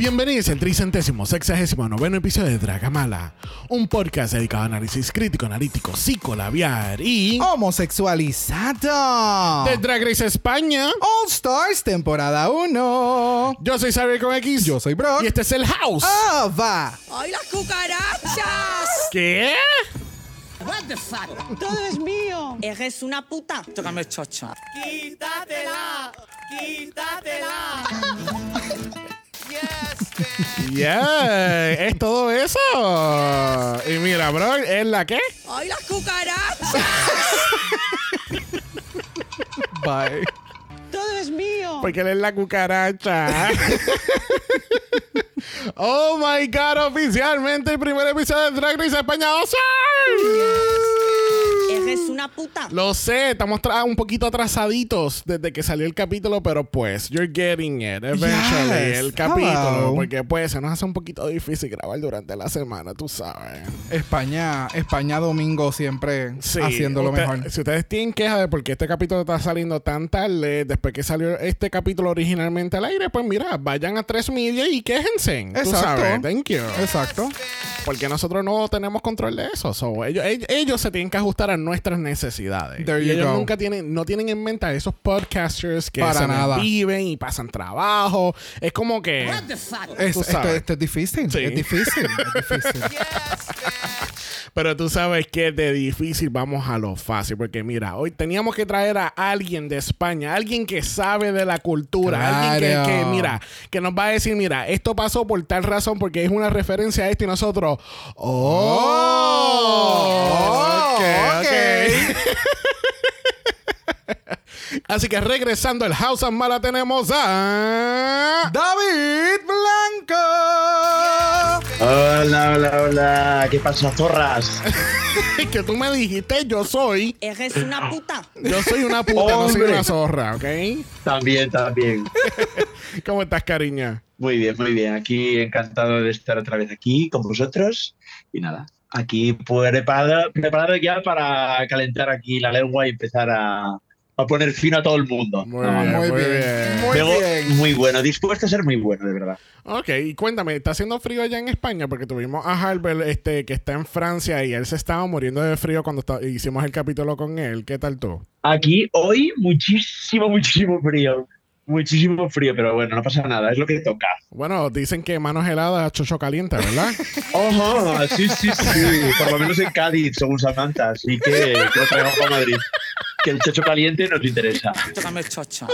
Bienvenidos al tricentésimo sexagésimo noveno episodio de Dragamala, un podcast dedicado a análisis crítico, analítico, psicolabiar y Homosexualizado. de Drag Race España. All Stars, temporada 1. Yo soy Xavier con X. Yo soy Brock. Y este es el House. Ah, va. ¡Ay, las cucarachas! ¿Qué? What the fuck? Todo es mío. Eres una puta. Tócame chocha. Quítatela, quítatela. Yeah, es todo eso. Y mira, bro, ¿es la qué? ¡Ay, las cucarachas! Bye. Todo es mío. Porque él es la cucaracha. oh my god, oficialmente el primer episodio de Drag Race España. ¡Osa! Eres una puta. Lo sé, estamos un poquito atrasaditos desde que salió el capítulo, pero pues, you're getting it eventually, Yes. el capítulo. Hello. Porque pues se nos hace un poquito difícil grabar durante la semana, tú sabes. España, España domingo siempre Sí, haciendo lo usted- mejor. Si ustedes tienen queja de por qué este capítulo está saliendo tan tarde después que salió este capítulo originalmente al aire, pues mira, vayan a Tres Media y quéjense. Tú Exacto. sabes, thank you. Exacto. Porque nosotros no tenemos control de eso. So, ellos, ellos, ellos se tienen que ajustar a nuestras necesidades. There y you ellos go. nunca tienen, no tienen en mente a esos podcasters que Para se nada. viven y pasan trabajo. Es como que. What the fuck? Es, esto, esto es difícil. Sí. Es difícil. es difícil. Pero tú sabes que de difícil vamos a lo fácil. Porque mira, hoy teníamos que traer a alguien de España, alguien que sabe de la cultura, alguien que, mira, que nos va a decir, mira, esto pasó por tal razón, porque es una referencia a esto y nosotros. ¡Oh! ok, ok. Así que regresando al House of Mala tenemos a. David Blanco. Hola, hola, hola. ¿Qué pasa, zorras? que tú me dijiste, yo soy. Eres una puta. Yo soy una puta, no soy una zorra, ¿ok? También, también. ¿Cómo estás, cariña? Muy bien, muy bien. Aquí encantado de estar otra vez aquí con vosotros. Y nada, aquí preparado, preparado ya para calentar aquí la lengua y empezar a, a poner fin a todo el mundo. Muy Ah, bien, muy muy bien. bien. Muy Luego, bien. muy bueno, dispuesto a ser muy bueno, de verdad. Ok, y cuéntame, ¿está haciendo frío allá en España? Porque tuvimos a Harbel, este, que está en Francia y él se estaba muriendo de frío cuando está- hicimos el capítulo con él. ¿Qué tal tú? Aquí hoy muchísimo, muchísimo frío. Muchísimo frío, pero bueno, no pasa nada, es lo que toca. Bueno, dicen que manos heladas, chocho caliente, ¿verdad? Ojo, sí, sí, sí. Por lo menos en Cádiz, según Samantha. Así que, que lo traigamos para Madrid. Que el chocho caliente nos interesa. Tócame chocha.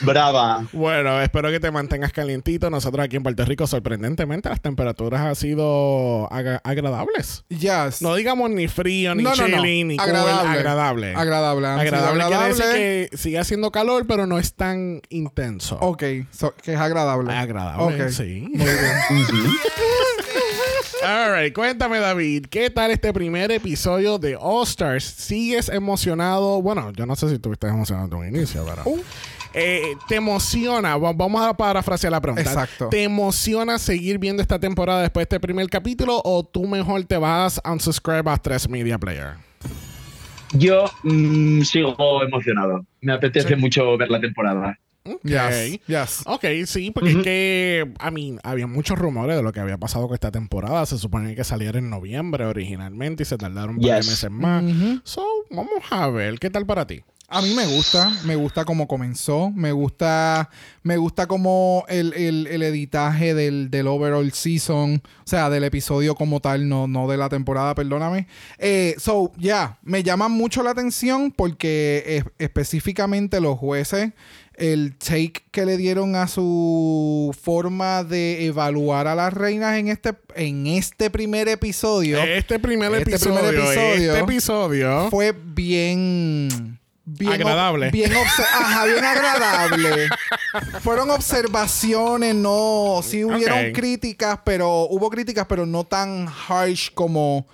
Brava. bueno, espero que te mantengas calientito. Nosotros aquí en Puerto Rico, sorprendentemente, las temperaturas han sido agra- agradables. Yes. No digamos ni frío, ni No, no, no. chilling, ni cool, Agradable. agradable. Agradable. han Agradable quiere decir que sigue haciendo calor, pero no es tan intenso. Ok, so- que es agradable. Agradable, Ok. sí. Muy bien. All right, cuéntame, David, ¿qué tal este primer episodio de All Stars? ¿Sigues emocionado? Bueno, yo no sé si tú estás emocionado de un inicio, pero. Uh. Eh, ¿Te emociona? Va- Vamos a parafrasear la pregunta. Exacto. ¿Te emociona seguir viendo esta temporada después de este primer capítulo o tú mejor te vas a unsubscribe a 3 Media Player? Yo mm, sigo emocionado. Me apetece mucho ver la temporada. Ok. Yes. Yes. Ok, sí, porque es que, a mí, había muchos rumores de lo que había pasado con esta temporada. Se suponía que saliera en noviembre originalmente y se tardaron un par de Yes. meses más. Ujú. So, vamos a ver, ¿qué tal para ti? A mí me gusta, me gusta cómo comenzó, me gusta, me gusta como el, el- el editaje del, del overall season, o sea, del episodio como tal, no, no de la temporada, perdóname. Eh, so, ya, me llama mucho la atención porque es- específicamente los jueces, el take que le dieron a su forma de evaluar a las reinas en este, en este primer episodio Este primer Este episodio, primer episodio este episodio fue bien. bien Agradable. Bien, ajá, bien agradable. Fueron observaciones, no. Sí hubieron críticas, pero hubo críticas, pero no tan harsh como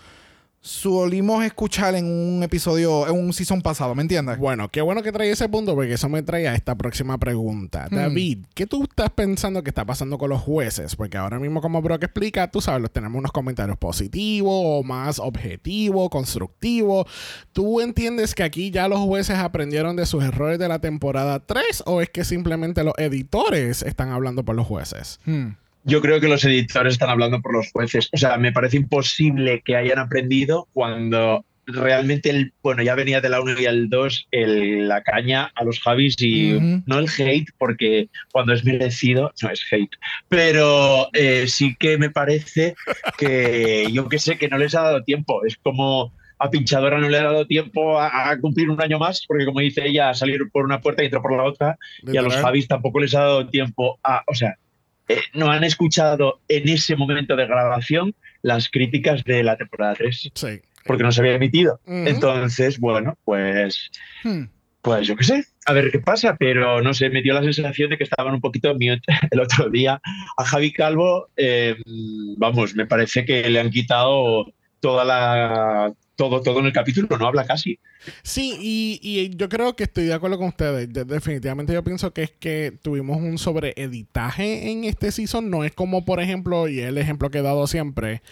solimos escuchar en un episodio, en un season pasado, ¿me entiendes? Bueno, qué bueno que trae ese punto porque eso me trae a esta próxima pregunta. Hmm. David, ¿qué tú estás pensando que está pasando con los jueces? Porque ahora mismo, como Brock explica, tú sabes, los tenemos unos comentarios positivos o más objetivos, constructivos. ¿Tú entiendes que aquí ya los jueces aprendieron de sus errores de la temporada 3 o es que simplemente los editores están hablando por los jueces? Hmm. Yo creo que los editores están hablando por los jueces. O sea, me parece imposible que hayan aprendido cuando realmente el, bueno, ya venía de la 1 y el 2 el- la caña a los Javis y no el hate, porque cuando es merecido, no es hate. Pero eh, sí que me parece que yo que sé que no les ha dado tiempo. Es como a Pinchadora no le ha dado tiempo a, a cumplir un año más, porque como dice ella, salir por una puerta y entrar por la otra. Y a los. Javis tampoco les ha dado tiempo a, o sea, eh, no han escuchado en ese momento de grabación las críticas de la temporada 3, Sí. porque no se había emitido. Entonces, bueno, pues, Hmm. pues yo qué sé, a ver qué pasa, pero no sé, me dio la sensación de que estaban un poquito mute el otro día. A Javi Calvo, eh, vamos, me parece que le han quitado toda la... Todo, todo en el capítulo, no habla casi. Sí, y, y yo creo que estoy de acuerdo con ustedes. De- definitivamente yo pienso que es que tuvimos un sobreeditaje en este season. No es como, por ejemplo, y el ejemplo que he dado siempre,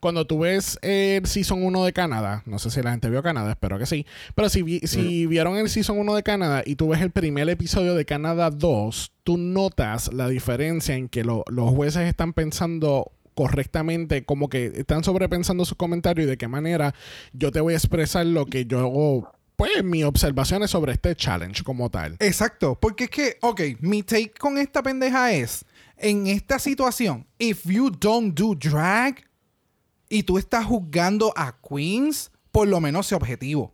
cuando tú ves el season 1 de Canadá, no sé si la gente vio Canadá, espero que sí, pero si, vi- si vieron el season 1 de Canadá y tú ves el primer episodio de Canadá 2, tú notas la diferencia en que lo- los jueces están pensando correctamente, como que están sobrepensando sus comentarios y de qué manera yo te voy a expresar lo que yo, pues, mis observaciones sobre este challenge como tal. Exacto, porque es que, ok, mi take con esta pendeja es, en esta situación, if you don't do drag y tú estás juzgando a queens, por lo menos sé objetivo.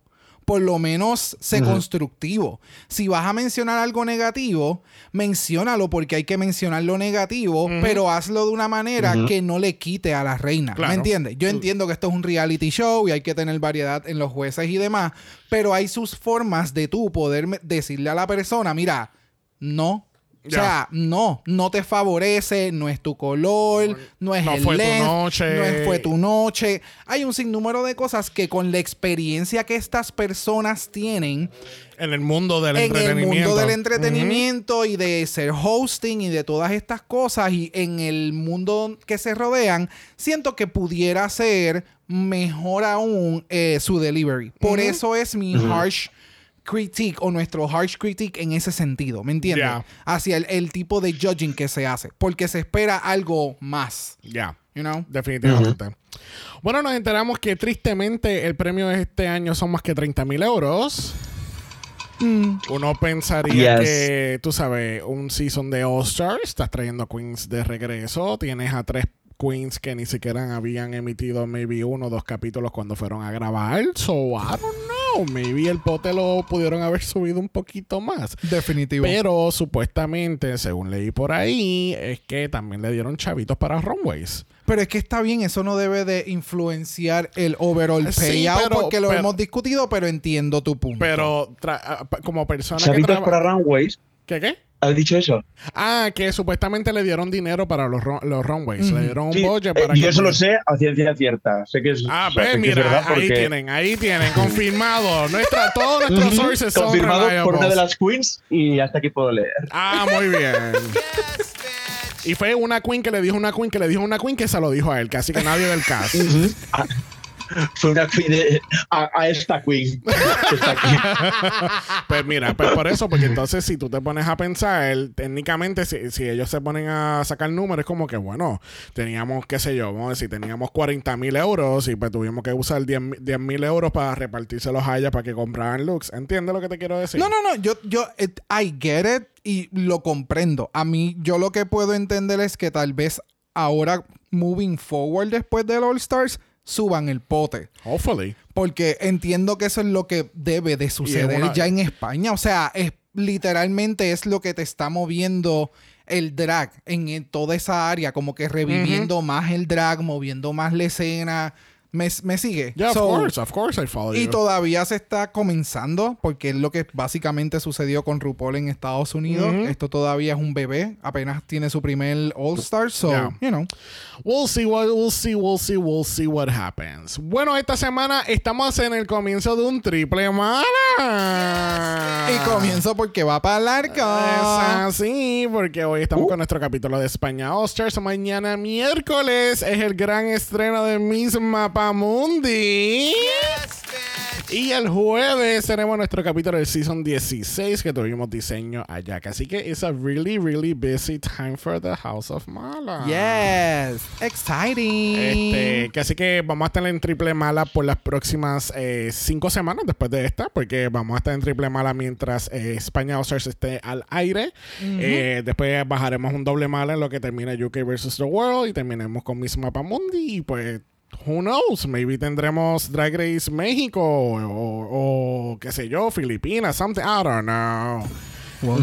Por lo menos sé constructivo. Si vas a mencionar algo negativo, menciónalo porque hay que mencionar lo negativo, pero hazlo de una manera que no le quite a la reina. Claro. ¿Me entiendes? Yo entiendo que esto es un reality show y hay que tener variedad en los jueces y demás, pero hay sus formas de tú poder decirle a la persona, mira, no. O sea, no, no te favorece, no es tu color, no es No el fue tu noche. no es- fue tu noche. Hay un sinnúmero de cosas que con la experiencia que estas personas tienen En el mundo del en el entretenimiento. mundo del entretenimiento y de ser hosting y de todas estas cosas y en el mundo que se rodean, siento que pudiera ser mejor aún eh, su delivery. Por eso es mi harsh critique o nuestro harsh critique en ese sentido, ¿me entiendes? Hacia el, el tipo de judging que se hace, porque se espera algo más, Ya. you know? Definitivamente. Bueno, nos enteramos que tristemente el premio de este año son más que 30 mil euros. Mm. Uno pensaría Yes. que, tú sabes, un season de All Stars, estás trayendo queens de regreso, tienes a tres queens que ni siquiera habían emitido maybe uno o dos capítulos cuando fueron a grabar. So, I don't know, maybe el pote lo pudieron haber subido un poquito más. Definitivo. Pero supuestamente, según leí por ahí, es que también le dieron chavitos para runways. Pero es que está bien, eso no debe de influenciar el overall Sí, payout pero- porque lo pero- hemos discutido, pero entiendo tu punto. Pero ah, como persona que Chavitos para Runways, ¿Qué qué? ¿has dicho eso? Ah, que supuestamente le dieron dinero para los, los runways. Le dieron un Sí, budget eh, para yo que eso lo sé a ciencia cierta. Sé que es, Ah, o sea, pues sé que es mira, verdad ahí porque- tienen, ahí tienen, confirmado. Nuestra, todos nuestros sources son confirmado por una de las queens y hasta aquí puedo leer. Ah, muy bien. Y fue una queen que le dijo una queen que le dijo una queen que se lo dijo a él, casi que nadie del cast. Ah, Fue una queen de- a, a esta queen. que está aquí. Pues mira, pues por eso, porque entonces si tú te pones a pensar, técnicamente si, si ellos se ponen a sacar números, es como que bueno, teníamos, qué sé yo, vamos a decir, teníamos 40 mil euros y pues tuvimos que usar 10 mil euros para repartírselos a ella para que compraran looks. ¿Entiendes lo que te quiero decir? No, no, no, yo, yo, it- I get it y lo comprendo. A mí, yo lo que puedo entender es que tal vez ahora, moving forward después del All Stars, suban el pote. Hopefully. Porque entiendo que eso es lo que debe de suceder una- ya en España. O sea, es literalmente es lo que te está moviendo el drag en, en toda esa área, como que reviviendo más el drag, moviendo más la escena. Me, me sigue. Yeah, of So, course, of course I follow Y you. todavía se está comenzando, porque es lo que básicamente sucedió con RuPaul en Estados Unidos. Ujú. Esto todavía es un bebé, apenas tiene su primer All Star, so, Yeah. you know. We'll see what we'll see, we'll see, we'll see what happens. Bueno, esta semana estamos en el comienzo de un triple mala. Y comienzo porque va para largo. Es así, porque hoy estamos con nuestro capítulo de España Osters. Mañana miércoles es el gran estreno de Miss Mapamundi. Y el jueves tenemos nuestro capítulo del Season 16 que tuvimos diseño allá. Así que it's a really, really busy time for the House of Mala. Yes, exciting. Este, que así que vamos a estar en triple mala por las próximas eh, cinco semanas después de esta, porque vamos a estar en triple mala mientras eh, España Oscars esté al aire. Eh, después bajaremos un doble mala en lo que termina UK versus the World y terminemos con Miss Mapamundi y pues. Who knows? Maybe tendremos Drag Race México o, o, o, qué sé yo, Filipinas, something. I don't know.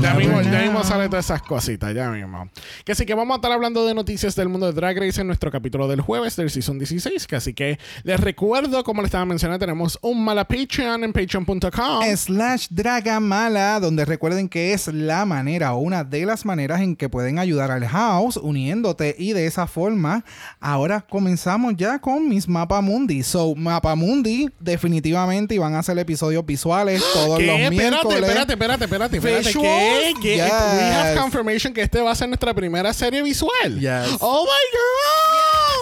Ya mismo, ya know. mismo sale todas esas cositas, ya mismo. Que así que vamos a estar hablando de noticias del mundo de Drag Race en nuestro capítulo del jueves del Season 16. Que así que les recuerdo, como les estaba mencionando, tenemos un mala Patreon en patreon.com. slash Dragamala, donde recuerden que es la manera o una de las maneras en que pueden ayudar al house uniéndote y de esa forma ahora comenzamos ya con mis Mapamundi. So, Mapamundi definitivamente y van a hacer episodios visuales todos ¿Qué? los Espérate, miércoles. espérate, espérate, espérate, espérate. Visuals? ¿Qué? ¿Qué? Yes. We have confirmation que este va a ser nuestra primera serie visual. Yes. Oh my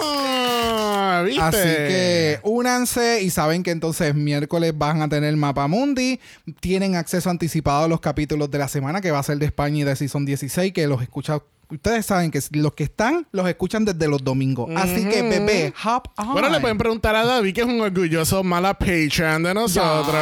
God. ¿Viste? Así que únanse y saben que entonces miércoles van a tener Mapa Mundi. Tienen acceso anticipado a los capítulos de la semana que va a ser de España y de Season 16 que los escucha. Ustedes saben que los que están los escuchan desde los domingos. Así que bebé, hop on. Bueno, le pueden preguntar a David, que es un orgulloso mala Patreon de nosotros.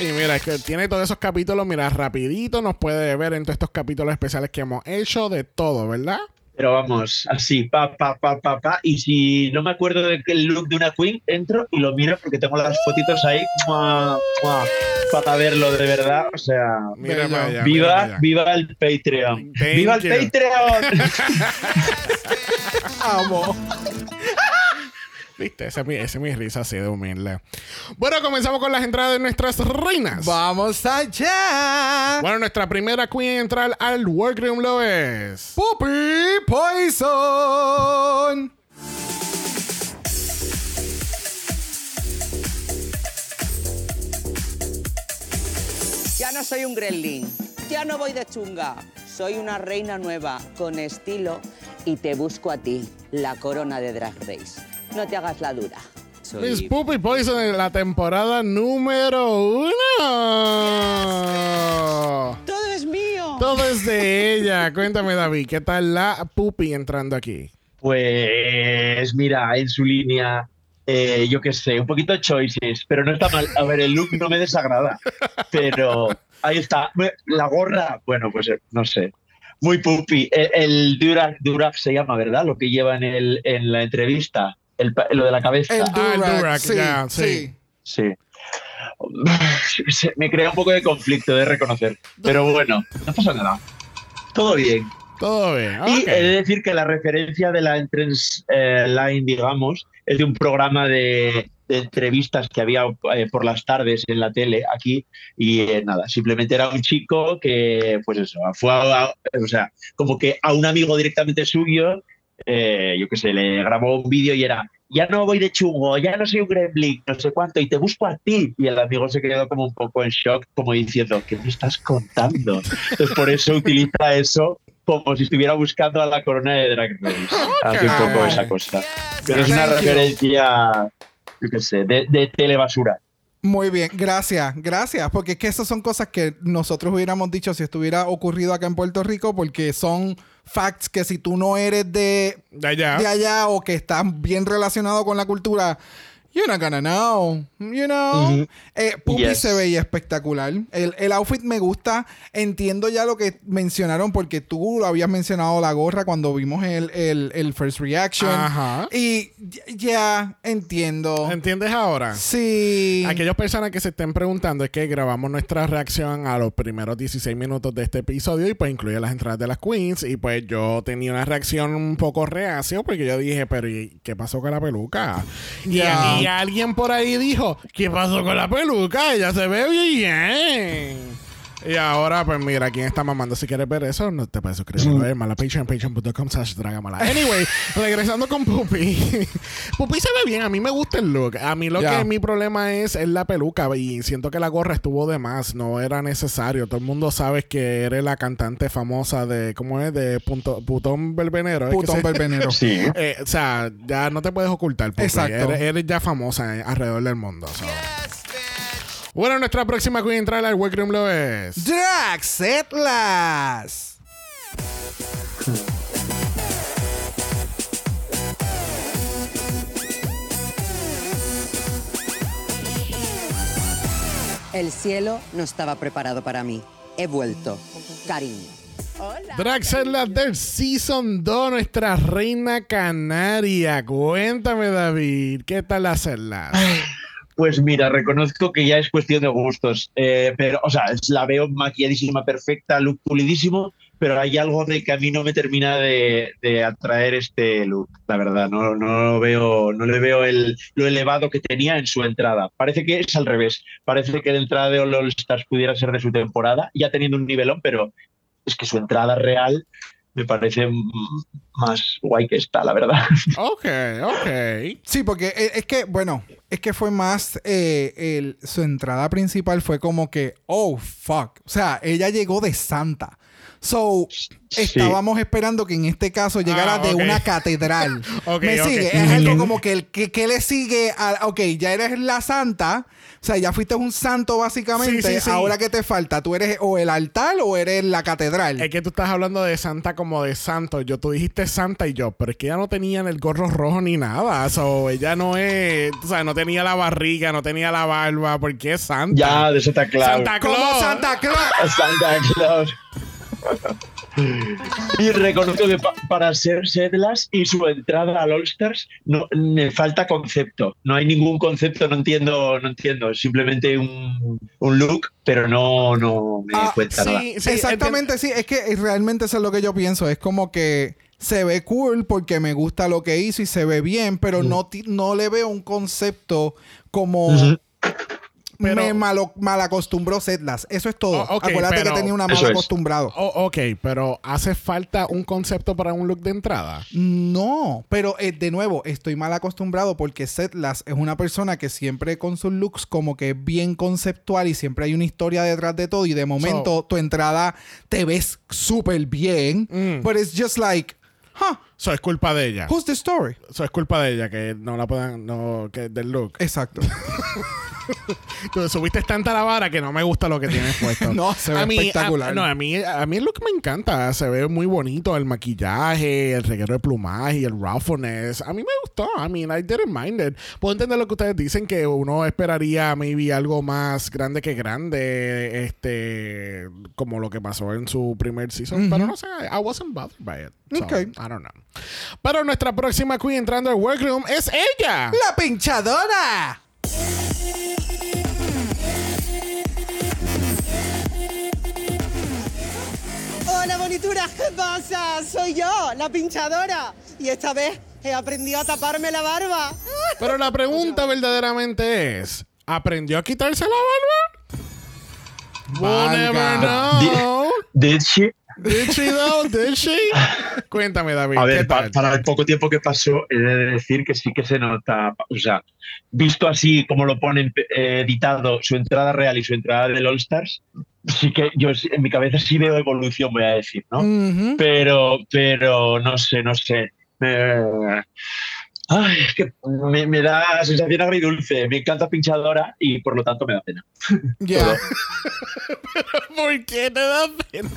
Y mira, es que tiene todos esos capítulos, mira, rapidito nos puede ver en todos estos capítulos especiales que hemos hecho, de todo, ¿verdad? Pero vamos, así, pa, pa, pa, pa, pa. Y si no me acuerdo del look de una queen, entro y lo miro porque tengo las fotitos ahí mua, mua, para verlo de verdad. O sea, Mira para allá, mira viva, viva el Patreon. Thank ¡Viva el. Patreon! Amo. ¿Viste? Esa es mi, esa es mi risa así de humilde. Bueno, comenzamos con las entradas de nuestras reinas. Vamos allá. Bueno, nuestra primera queen en entrar al workroom lo es. Puppy Poison. Ya no soy un gremlin. Ya no voy de chunga. Soy una reina nueva, con estilo, y te busco a ti, la corona de Drag Race. No te hagas la dura. Soy- Miss Puppy Poison en la temporada número uno. Todo es mío. Todo es de ella. Cuéntame, David, ¿qué tal la Puppy entrando aquí? Pues mira, en su línea, eh, yo qué sé, un poquito choices, pero no está mal. A ver, el look no me desagrada, pero ahí está. La gorra, bueno, pues eh, no sé. Muy pupi. El, el Durac, Durac se llama, ¿verdad? Lo que lleva en, el, en la entrevista. El, lo de la cabeza. El Ah, el Durac, sí, sí. sí. Me crea un poco de conflicto de reconocer. Pero bueno, no pasa nada. Todo bien. Todo bien. Y he de decir que la referencia de la entrance eh, line, digamos, es de un programa de, de entrevistas que había eh, por las tardes en la tele aquí. Y eh, nada, simplemente era un chico que, pues eso, fue a, a- o sea, como que a un amigo directamente suyo, eh, yo qué sé, le grabó un vídeo y era. Ya no voy de chungo, ya no soy un gremlin, no sé cuánto, y te busco a ti. Y el amigo se quedó como un poco en shock, como diciendo, ¿qué me estás contando? Entonces, por eso utiliza eso como si estuviera buscando a la corona de Drag Race. Hace un poco esa cosa. Pero es una referencia, yo qué sé, de, de telebasura. Muy bien, gracias, gracias, porque es que esas son cosas que nosotros hubiéramos dicho si estuviera ocurrido acá en Puerto Rico, porque son facts que si tú no eres de, De allá. de allá o que estás bien relacionado con la cultura, you're not gonna know, you know. Eh, Yes. se veía espectacular. El, el outfit me gusta. Entiendo ya lo que mencionaron porque tú lo habías mencionado la gorra cuando vimos el, el, el first reaction. Ajá. Y ya- ya entiendo. ¿Entiendes ahora? Sí. Aquellas personas que se estén preguntando es que grabamos nuestra reacción a los primeros 16 minutos de este episodio y pues incluye las entradas de las queens y pues yo tenía una reacción un poco reacio porque yo dije, pero ¿y qué pasó con la peluca? Y, Ya. y Y alguien por ahí dijo, ¿qué pasó con la peluca? Ella se ve bien. Y ahora, pues mira, ¿quién está mamando? Si quieres ver eso, no te puedes suscribir. Mm. Mala Patreon, patreon.com slash dragamala. Anyway, regresando con Puppy. Puppy se ve bien. A mí me gusta el look. A mí lo que mi problema es, es la peluca. Y siento que la gorra estuvo de más. No era necesario. Todo el mundo sabe que eres la cantante famosa de, ¿cómo es? De punto, Putón Verbenero. Putón Verbenero. sí. Eh, o sea, ya no te puedes ocultar. Puppy. Exacto. Eres, ya famosa alrededor del mundo. Bueno, nuestra próxima Queen entrar al Workroom lo es. Drax Atlas. El cielo no estaba preparado para mí. He vuelto. Cariño. Hola. Drax Atlas del Season 2, nuestra reina canaria. Cuéntame, David, ¿qué tal hacerlas? Pues mira, reconozco que ya es cuestión de gustos, eh, pero, o sea, la veo maquilladísima, perfecta, look pulidísimo, pero hay algo de que a mí no me termina de, atraer este look, la verdad, no, no veo, no le veo el, lo elevado que tenía en su entrada. Parece que es al revés, parece que la entrada de All Stars pudiera ser de su temporada, ya teniendo un nivelón, pero es que su entrada real me parece más guay que esta, la verdad. Ok, ok. Sí, porque e, es que, bueno, es que fue más, eh, su entrada principal fue como que, oh, fuck. O sea, ella llegó de santa. So, estábamos esperando que en este caso llegara ah, de una catedral. ¿Me sigue? Es algo como que el que, le sigue a, ok, ya eres la santa, sea, ya fuiste un santo básicamente, ahora que te falta, tú eres o el altar o eres la catedral. Es que tú estás hablando de santa como de santo, yo tú dijiste santa y yo, pero es que ella no tenía el gorro rojo ni nada, o ella no es, o sea, no tenía la barriga, no tenía la barba, porque es santa. Ya, de está claro. Santa Claus. Santa Claus. Santa Claus y reconozco que para ser Sedlas y su entrada al All Stars no, me falta concepto. No hay ningún concepto, no entiendo, no entiendo. Simplemente un, look, pero no, no me ah, cuenta nada. exactamente, sí. Es que realmente eso es lo que yo pienso. Es como que se ve cool porque me gusta lo que hizo y se ve bien, pero no, no le veo un concepto como me malo, malacostumbró Setlas. Eso es todo. Oh, Acuérdate que tenía una mala acostumbrado. Oh, ok, pero ¿hace falta un concepto para un look de entrada? No, pero eh, de nuevo, estoy mal acostumbrado porque Setlas es una persona que siempre con sus looks como que es bien conceptual y siempre hay una historia detrás de todo y de momento tu entrada te ves súper bien, mm. but it's just like Huh. Eso es culpa de ella. Who's the story? Eso es culpa de ella, que no la puedan, no, que del look. Exacto. Tú subiste tanta la vara que no me gusta lo que tienes puesto. no, se ve a mí, espectacular. no, a mí, a mí el look me encanta. Se ve muy bonito el maquillaje, el reguero de plumaje y el roughness. A mí me gustó. I mean, I didn't mind it. Puedo entender lo que ustedes dicen, que uno esperaría maybe algo más grande que grande, este, como lo que pasó en su primer season. Pero no sé, I wasn't bothered by it. okay. I don't know. Pero nuestra próxima queen entrando al workroom es ella. La pinchadora. Hola bonituras, ¿qué pasa? Soy yo, la pinchadora. Y esta vez he aprendido a taparme la barba. Pero la pregunta verdaderamente es, ¿aprendió a quitarse la barba? We'll never know. Did, she? Did she though? Did she? Cuéntame, David. A ver, para, el poco tiempo que pasó, he de decir que sí que se nota. O sea, visto así como lo ponen eh, editado, su entrada real y su entrada del All Stars, sí que yo en mi cabeza sí veo evolución, voy a decir, ¿no? Pero, pero no sé, no sé. Ay, es que me, da sensación agridulce. Me encanta pinchadora y por lo tanto me da pena. Ya. ¿Por qué te da pena?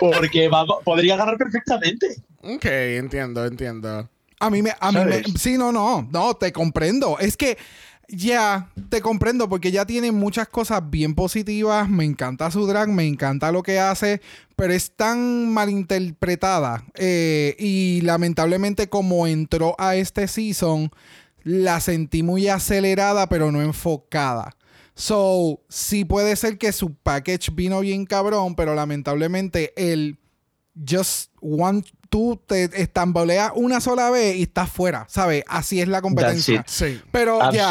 Porque podría ganar perfectamente. Ok, entiendo, entiendo. A mí me, a mí me, sí, no, no, no, te comprendo. Es que ya, te comprendo porque ya tiene muchas cosas bien positivas. Me encanta su drag, me encanta lo que hace, pero es tan malinterpretada. Eh, y lamentablemente, como entró a este season, la sentí muy acelerada, pero no enfocada. So, sí puede ser que su package vino bien cabrón, pero lamentablemente el just one tú te estamboleas una sola vez y estás fuera, ¿sabes? Así es la competencia. That's Sí. Pero ya,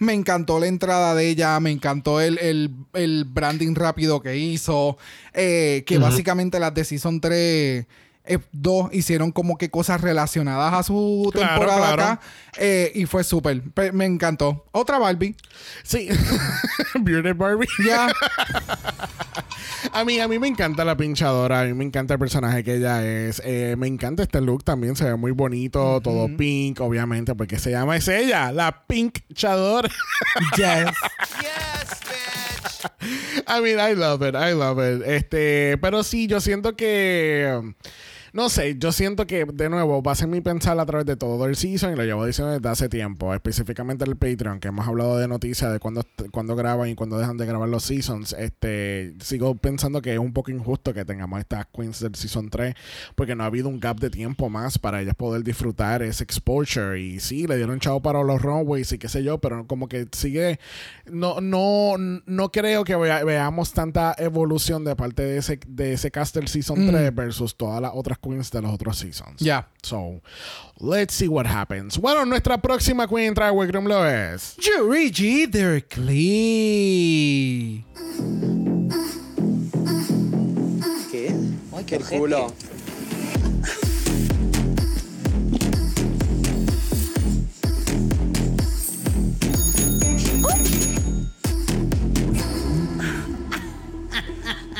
me encantó la entrada de ella, me encantó el, el- el branding rápido que hizo, eh, que básicamente las de Season 3... eh, dos hicieron como que cosas relacionadas a su Claro, temporada claro. acá eh, y fue súper. Pe- Me encantó. Otra Barbie. Sí. Bearded Barbie. Ya. A mí, a mí me encanta la pinchadora, a mí me encanta el personaje que ella es. Eh, me encanta este look también, se ve muy bonito, todo pink, obviamente, porque se llama es ella, la pinchadora. yes. I mean, I love it, I love it. Este, pero sí, yo siento que. No sé, yo siento que, de nuevo, va a ser mi pensar a través de todo el season y lo llevo diciendo desde hace tiempo, específicamente el Patreon, que hemos hablado de noticias de cuándo, cuándo graban y cuándo dejan de grabar los seasons. Este, sigo pensando que es un poco injusto que tengamos estas queens del season 3, porque no ha habido un gap de tiempo más para ellas poder disfrutar ese exposure. Y sí, le dieron chavo para los runways y qué sé yo, pero como que sigue. No, no, no creo que vea- veamos tanta evolución de parte de ese, de ese cast del season 3 versus todas las otras queens de los otros seasons. Ya. So, let's see what happens. Bueno, nuestra próxima queen en Drag Room lo es. Yurigi Derklee. ¿Qué? Ay, qué El culo.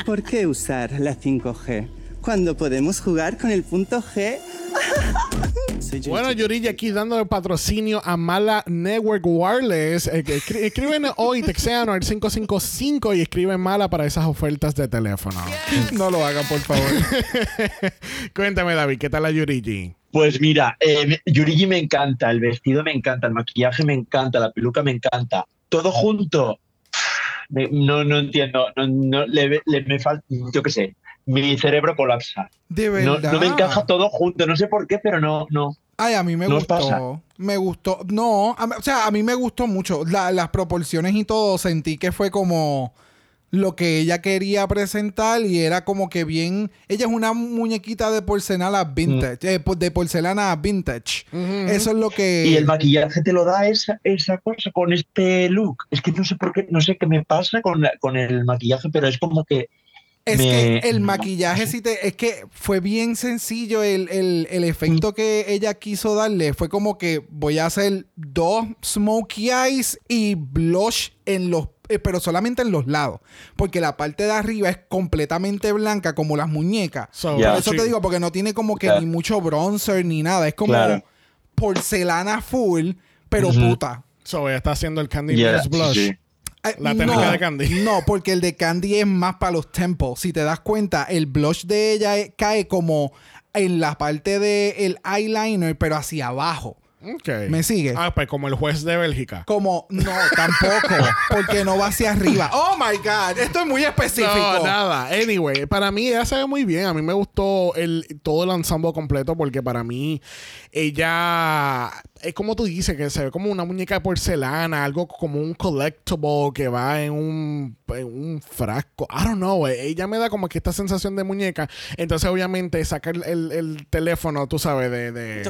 ¿Por qué usar la 5G cuando podemos jugar con el punto G? Bueno, Yurigi aquí dando el patrocinio a Mala Network Wireless. Eh, escriben hoy, textean al 555 y escriben Mala para esas ofertas de teléfono. No lo hagan, por favor. Cuéntame, David, ¿qué tal la Yurigi? Pues mira, eh, me- Yurigi me encanta, el vestido me encanta, el maquillaje me encanta, la peluca me encanta. Todo junto. me- no, no entiendo. No, no, le, le- me falta, yo qué sé. Mi cerebro colapsa. De No, verdad. no me encaja todo junto. No sé por qué, pero no, no. Ay, a mí me ¿No gustó. pasa? Me gustó. No, a o sea, a mí me gustó mucho. La- las proporciones y todo, sentí que fue como lo que ella quería presentar y era como que bien. Ella es una muñequita de porcelana vintage. eh, de porcelana vintage. Eso es lo que. Y el maquillaje te lo da esa, esa cosa con este look. Es que no sé por qué, no sé qué me pasa con, la- con el maquillaje, pero es como que Es me- que el maquillaje sí te, es que fue bien sencillo el, el- el efecto que ella quiso darle. Fue como que voy a hacer dos smokey eyes y blush en los eh, pero solamente en los lados. Porque la parte de arriba es completamente blanca como las muñecas. So. Por eso sí. te digo, porque no tiene como que ni mucho bronzer ni nada. Es como Claro. porcelana full, pero puta. So, ella está haciendo el Candy Mist Blush. sí. La técnica de Candy. No, porque el de Candy es más para los temples. Si te das cuenta, el blush de ella cae como en la parte del eyeliner, pero hacia abajo. ¿Me sigue? Ah, pues como el juez de Bélgica. Como, no, tampoco, porque no va hacia arriba. Oh my God, esto es muy específico. No, nada. Anyway, para mí ella se ve muy bien. A mí me gustó el, todo el ensemble completo porque para mí ella es como tú dices, que se ve como una muñeca de porcelana, algo como un collectible que va en un, en un frasco. I don't know. eh, Ella me da como que esta sensación de muñeca. Entonces, obviamente, saca el, el- el teléfono, tú sabes, de, de,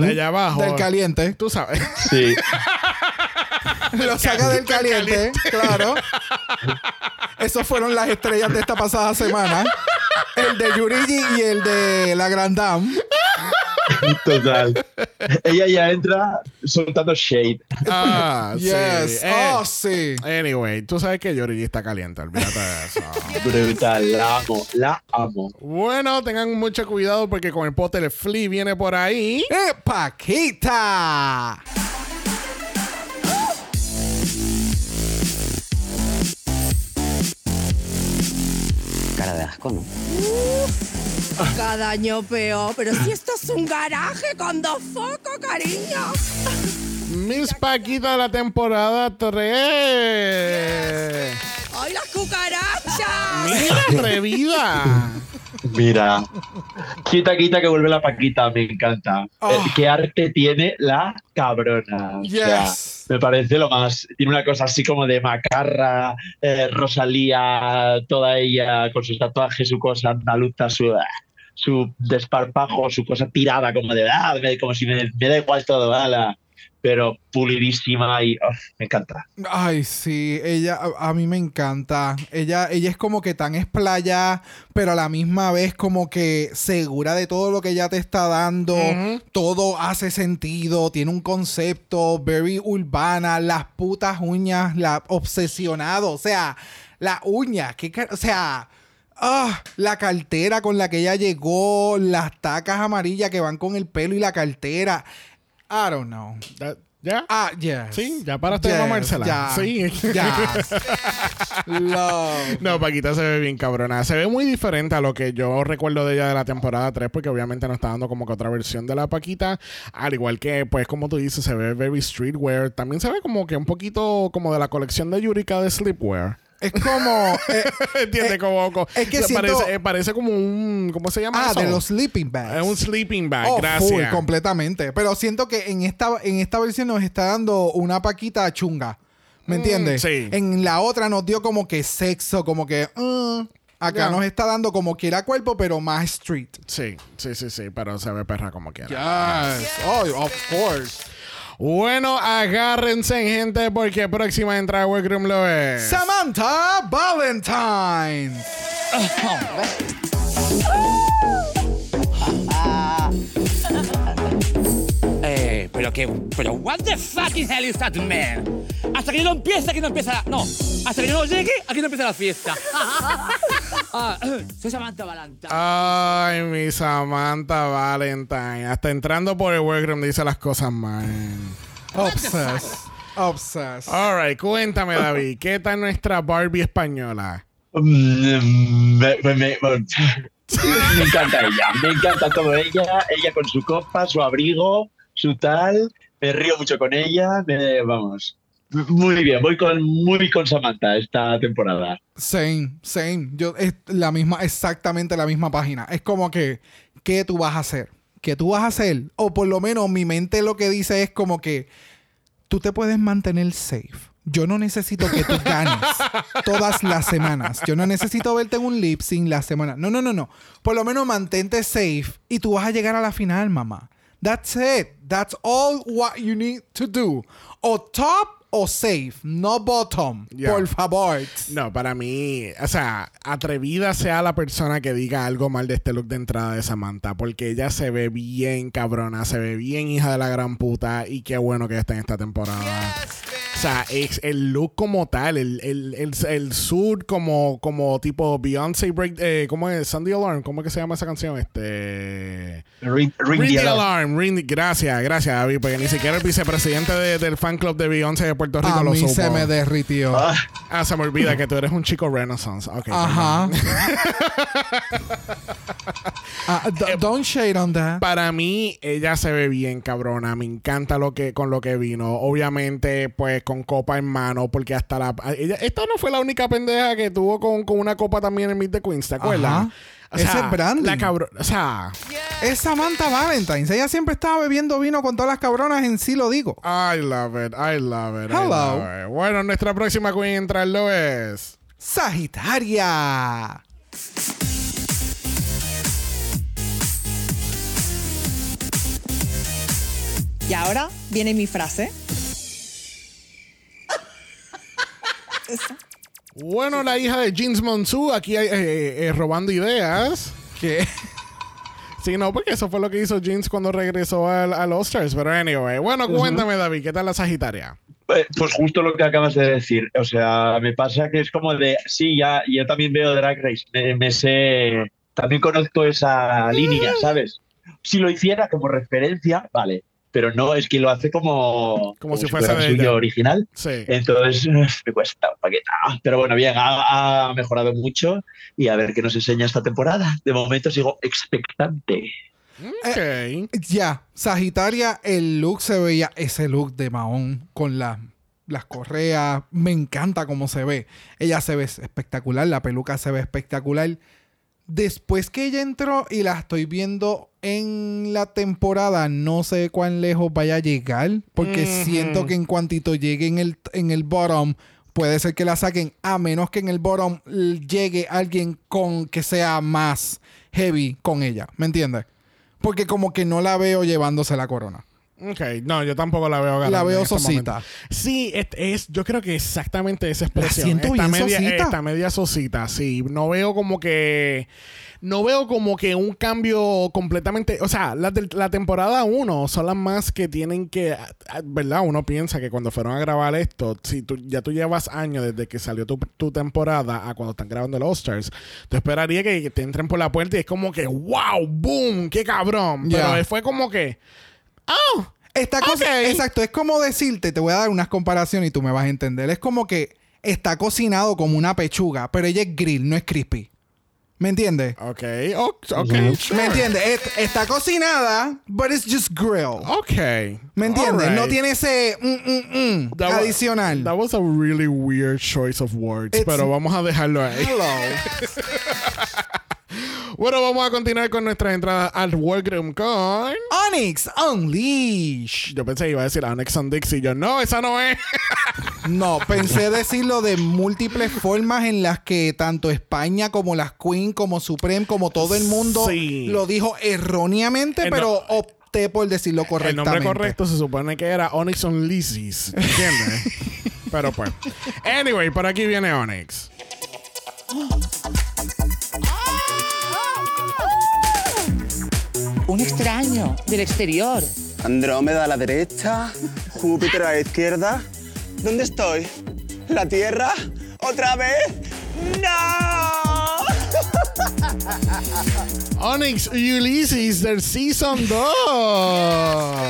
de allá abajo. Del caliente. Tú sabes. Sí. Lo saca del caliente, claro. Esos fueron las estrellas de esta pasada semana. El de Yurigi y el de la Grand Dame. Total. Ella ya entra soltando shade. Ah, sí. Yes. Eh, Oh, sí. Anyway, tú sabes que Yorigi está caliente, olvídate de eso. Brutal, la amo, la amo. bueno, tengan mucho cuidado porque con el Potter Flea viene por ahí. ¡Eh, Paquita! Asco, ¿no? Cada año peor. Pero si esto es un garaje con dos focos, cariño. Miss Paquita de la temporada 3. ¡Ay, las cucarachas! Mira, atrevida. Mira, quita, quita que vuelve la Paquita, me encanta. Oh. Eh, ¿Qué arte tiene la cabrona? O sea, Yes. Me parece lo más. Tiene una cosa así como de macarra, eh, Rosalía, toda ella con sus tatuajes, su cosa andaluza, su. su desparpajo, su cosa tirada como de, ah, como si me, da igual todo, ala, pero pulidísima y oh, me encanta. Ay, sí, ella a, a mí me encanta. Ella, ella es como que tan esplaya, pero a la misma vez como que segura de todo lo que ella te está dando. Todo hace sentido, tiene un concepto very urbana, las putas uñas, la obsesionado, o sea, la uña, qué ca- o sea, ah, la cartera con la que ella llegó, las tacas amarillas que van con el pelo y la cartera. I don't know. ¿Ya? Ah, yes. Sí, ya paraste de Yes, mamársela. ya. Sí. Yes. Love. No, Paquita se ve bien cabrona. Se ve muy diferente a lo que yo recuerdo de ella de la temporada 3, porque obviamente nos está dando como que otra versión de la Paquita. Al igual que, pues, como tú dices, se ve very streetwear. También se ve como que un poquito como de la colección de Yurika de Sleepwear. Es como. eh, ¿Entiendes? Eh, como, como- es que siento- parece, eh, parece como un. ¿Cómo se llama ah, eso? de los sleeping bags. Es un sleeping bag, Oh, full, gracias. completamente. Pero siento que en esta, en esta versión nos está dando una paquita chunga. ¿Me entiendes? Mm, sí. En la otra nos dio como que sexo, como que. uh, acá nos está dando como quiera cuerpo, pero más street. Sí, sí, sí, sí, pero se ve perra como quiera. Yes. Oh, of course. Bueno, agárrense, gente, porque próxima entrada a Workroom lo es. Samantha Valentine. pero que, pero what the fucking hell is that man? Hasta que yo no empiece, aquí no empieza la, no, hasta que yo no llegue, aquí no empieza la fiesta. Ah, soy Samantha Valentine. Ay, mi Samantha Valentine. Hasta entrando por el workroom dice las cosas mal. Obsessed. Obsessed. Alright, cuéntame, David, ¿qué tal nuestra Barbie española? Mm, Me, me- me- me encanta ella, me encanta todo ella, ella con su copa, su abrigo, su tal, me río mucho con ella, me- vamos, muy bien, voy con muy con Samantha esta temporada. Same, same. Yo, es la misma, exactamente la misma página. Es como que, ¿qué tú vas a hacer? ¿Qué tú vas a hacer? O por lo menos mi mente lo que dice es como que tú te puedes mantener safe. Yo no necesito que tú ganes todas las semanas. Yo no necesito verte en un lip sync la semana. No, no, no, no. Por lo menos mantente safe y tú vas a llegar a la final, mamá. That's it. That's all what you need to do. O top o safe, no bottom. Yeah. Por favor. No, para mí, o sea, atrevida sea la persona que diga algo mal de este look de entrada de Samantha, porque ella se ve bien cabrona, se ve bien hija de la gran puta, y qué bueno que está en esta temporada. O sea, es el look como tal, el, el, el, el suit como, como tipo Beyoncé Break, eh, ¿cómo es? Sunday Alarm, ¿cómo es que se llama esa canción? Este... Ring, ring Ring the the alarm. alarm, ring the- gracias, gracias David, porque ni siquiera el vicepresidente de- del fan club de Beyoncé de Puerto Rico A lo mí supo. se me derritió. Ah, Ah, se me olvida que tú eres un chico Renaissance. Ajá. Ah, d- don't shade on that. Para mí, ella se ve bien cabrona. Me encanta lo que, con lo que vino. Obviamente, pues con copa en mano, porque hasta la. Ella, esta no fue la única pendeja que tuvo con, con una copa también en Meet the Queens, ¿te acuerdas? Ajá. O sea, Ese es branding. La cabrona. O sea, Es Samantha Valentine. Ella siempre estaba bebiendo vino con todas las cabronas en sí, lo digo. I love it. I love it. I Hello. love it. Bueno, nuestra próxima queen en entrarlo es. Sagitaria. Y ahora viene mi frase. Bueno, la hija de Jeans Monsu, aquí eh, eh, eh, robando ideas. ¿Qué? Sí, no, porque eso fue lo que hizo Jeans cuando regresó al, al All-Stars. Pero anyway, bueno, cuéntame, David, ¿qué tal la Sagitaria? Eh, Pues justo lo que acabas de decir. O sea, me pasa que es como de, sí, ya, yo también veo Drag Race, me, me sé, también conozco esa línea, ¿sabes? Si lo hiciera como referencia, vale, pero no, es que lo hace como, Como si fuese fuera de suyo original. Sí. Entonces me cuesta un paquete. Ah, Pero bueno, bien, ha, ha mejorado mucho y a ver qué nos enseña esta temporada. De momento sigo expectante. Ok. Ya, Sagitaria, el look se veía, ese look de Mahón con las las correas, me encanta cómo se ve. Ella se ve espectacular, la peluca se ve espectacular. Después que ella entró y la estoy viendo en la temporada, no sé cuán lejos vaya a llegar, porque siento que en cuantito llegue en el, en el bottom, puede ser que la saquen, a menos que en el bottom llegue alguien con que sea más heavy con ella, ¿me entiendes? Porque como que no la veo llevándose la corona. Ok, no, yo tampoco la veo La veo este sosita. momento. Sí, es, es- yo creo que exactamente esa expresión. siento está bien media, sosita. Está media sosita, sí. No veo como que. No veo como que un cambio completamente. O sea, la, la temporada 1 son las más que tienen que. ¿Verdad? Uno piensa que cuando fueron a grabar esto, si tú, ya tú llevas años desde que salió tu, tu temporada a cuando están grabando los All-Stars, tú esperaría que, te entren por la puerta y es como que, ¡Wow! ¡Boom! ¡Qué cabrón! Pero fue como que. ¡Oh! Esta cosa, exacto, es como decirte, te voy a dar unas comparaciones y tú me vas a entender. Es como que está cocinado como una pechuga, pero ella es grill, no es crispy. ¿Me entiendes? Ok, oh, ok, sure. ¿Me entiendes? Es- está cocinada, but it's just grill. Ok. ¿Me entiendes? No tiene ese mm, mm, mm That adicional. That was a really weird choice of words, It's- pero vamos a dejarlo ahí. Hello. Bueno, vamos a continuar con nuestra entrada al workroom con... Onyx Unleash. Yo pensé que iba a decir Onyx and Dixie. Yo, no, esa no es. No, pensé decirlo de múltiples formas en las que tanto España como las Queen, como Supreme, como todo el mundo Sí. lo dijo erróneamente, El pero opté por decirlo El correctamente. nombre correcto se supone que era Onyx on Lizzies. ¿Entiendes? pero pues. Anyway, por aquí viene Onyx. Un extraño del exterior. Andrómeda a la derecha, Júpiter a la izquierda. ¿Dónde estoy? ¿La Tierra? ¿Otra vez? ¡No! Onyx Ulysses del Season 2.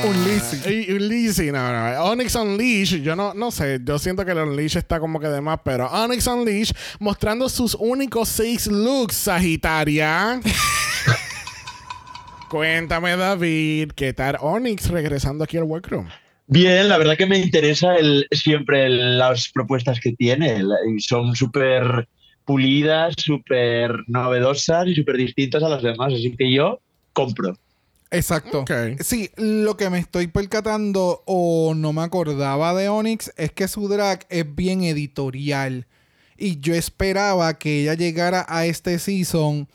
Ulysses. Ulysses, no, no. Onyx Unleash, yo no, no sé, yo siento que el Unleash está como que de más, pero Onyx Unleash mostrando sus únicos seis looks, Sagitaria. Cuéntame, David, ¿qué tal Onyx regresando aquí al workroom? Bien, la verdad que me interesa el, siempre el- las propuestas que tiene. Son súper pulidas, súper novedosas y súper distintas a las demás. Así que yo compro. Exacto. Sí, lo que me estoy percatando o no me acordaba de Onyx es que su drag es bien editorial. Y yo esperaba que ella llegara a este season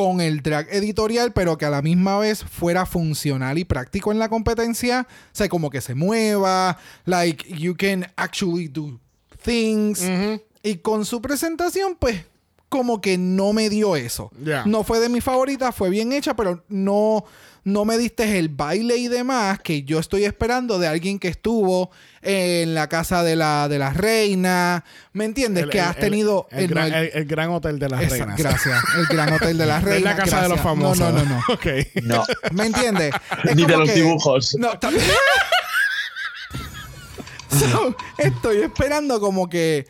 con el drag editorial, pero que a la misma vez fuera funcional y práctico en la competencia. O sea, como que se mueva, like you can actually do things. Y con su presentación, pues, como que no me dio eso. No fue de mis favoritas, fue bien hecha, pero no, no me diste el baile y demás que yo estoy esperando de alguien que estuvo en la casa de la, de la reina. ¿Me entiendes? El- que el- has tenido... el, gran, el- el- el gran hotel de las esa- reinas. Gracias. El gran hotel de las es reinas. la casa de los famosos. No, no, no, no. Ok. No, ¿Me entiendes? Es ni de los que- dibujos. No, también. So, estoy esperando como que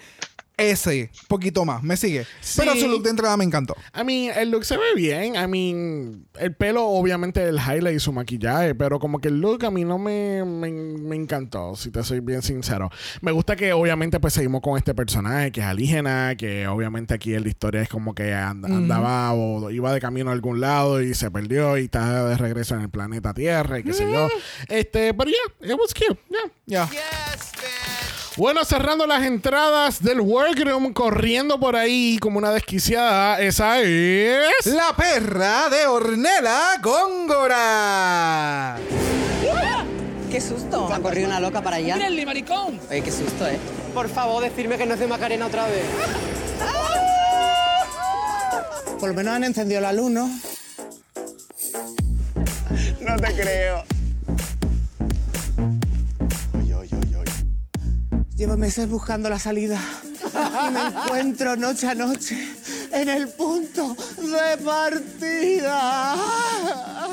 ese poquito más. ¿Me sigue? Pero su look de entrada me encantó. I mean, el look se ve bien. I mean, el pelo, obviamente, el highlight y su maquillaje, pero como que el look a mí no me, me, me encantó, si te soy bien sincero. Me gusta que, obviamente, pues seguimos con este personaje que es alígena, que obviamente aquí en la historia es como que and- andaba o iba de camino a algún lado y se perdió y está de regreso en el planeta Tierra y qué sé yo. Este, pero ya, it was cute, yeah. Ya. Bueno, cerrando las entradas del workroom, corriendo por ahí como una desquiciada, esa es... La perra de Ornella Góngora. ¡Qué susto! Ha corrido una loca para allá. ¡Gremlin, maricón! Oye, qué susto, ¿eh? Por favor, decirme que no es de Macarena otra vez. Por lo menos han encendido la luz, ¿no? No te creo. Llevo meses buscando la salida y me encuentro noche a noche en el punto de partida.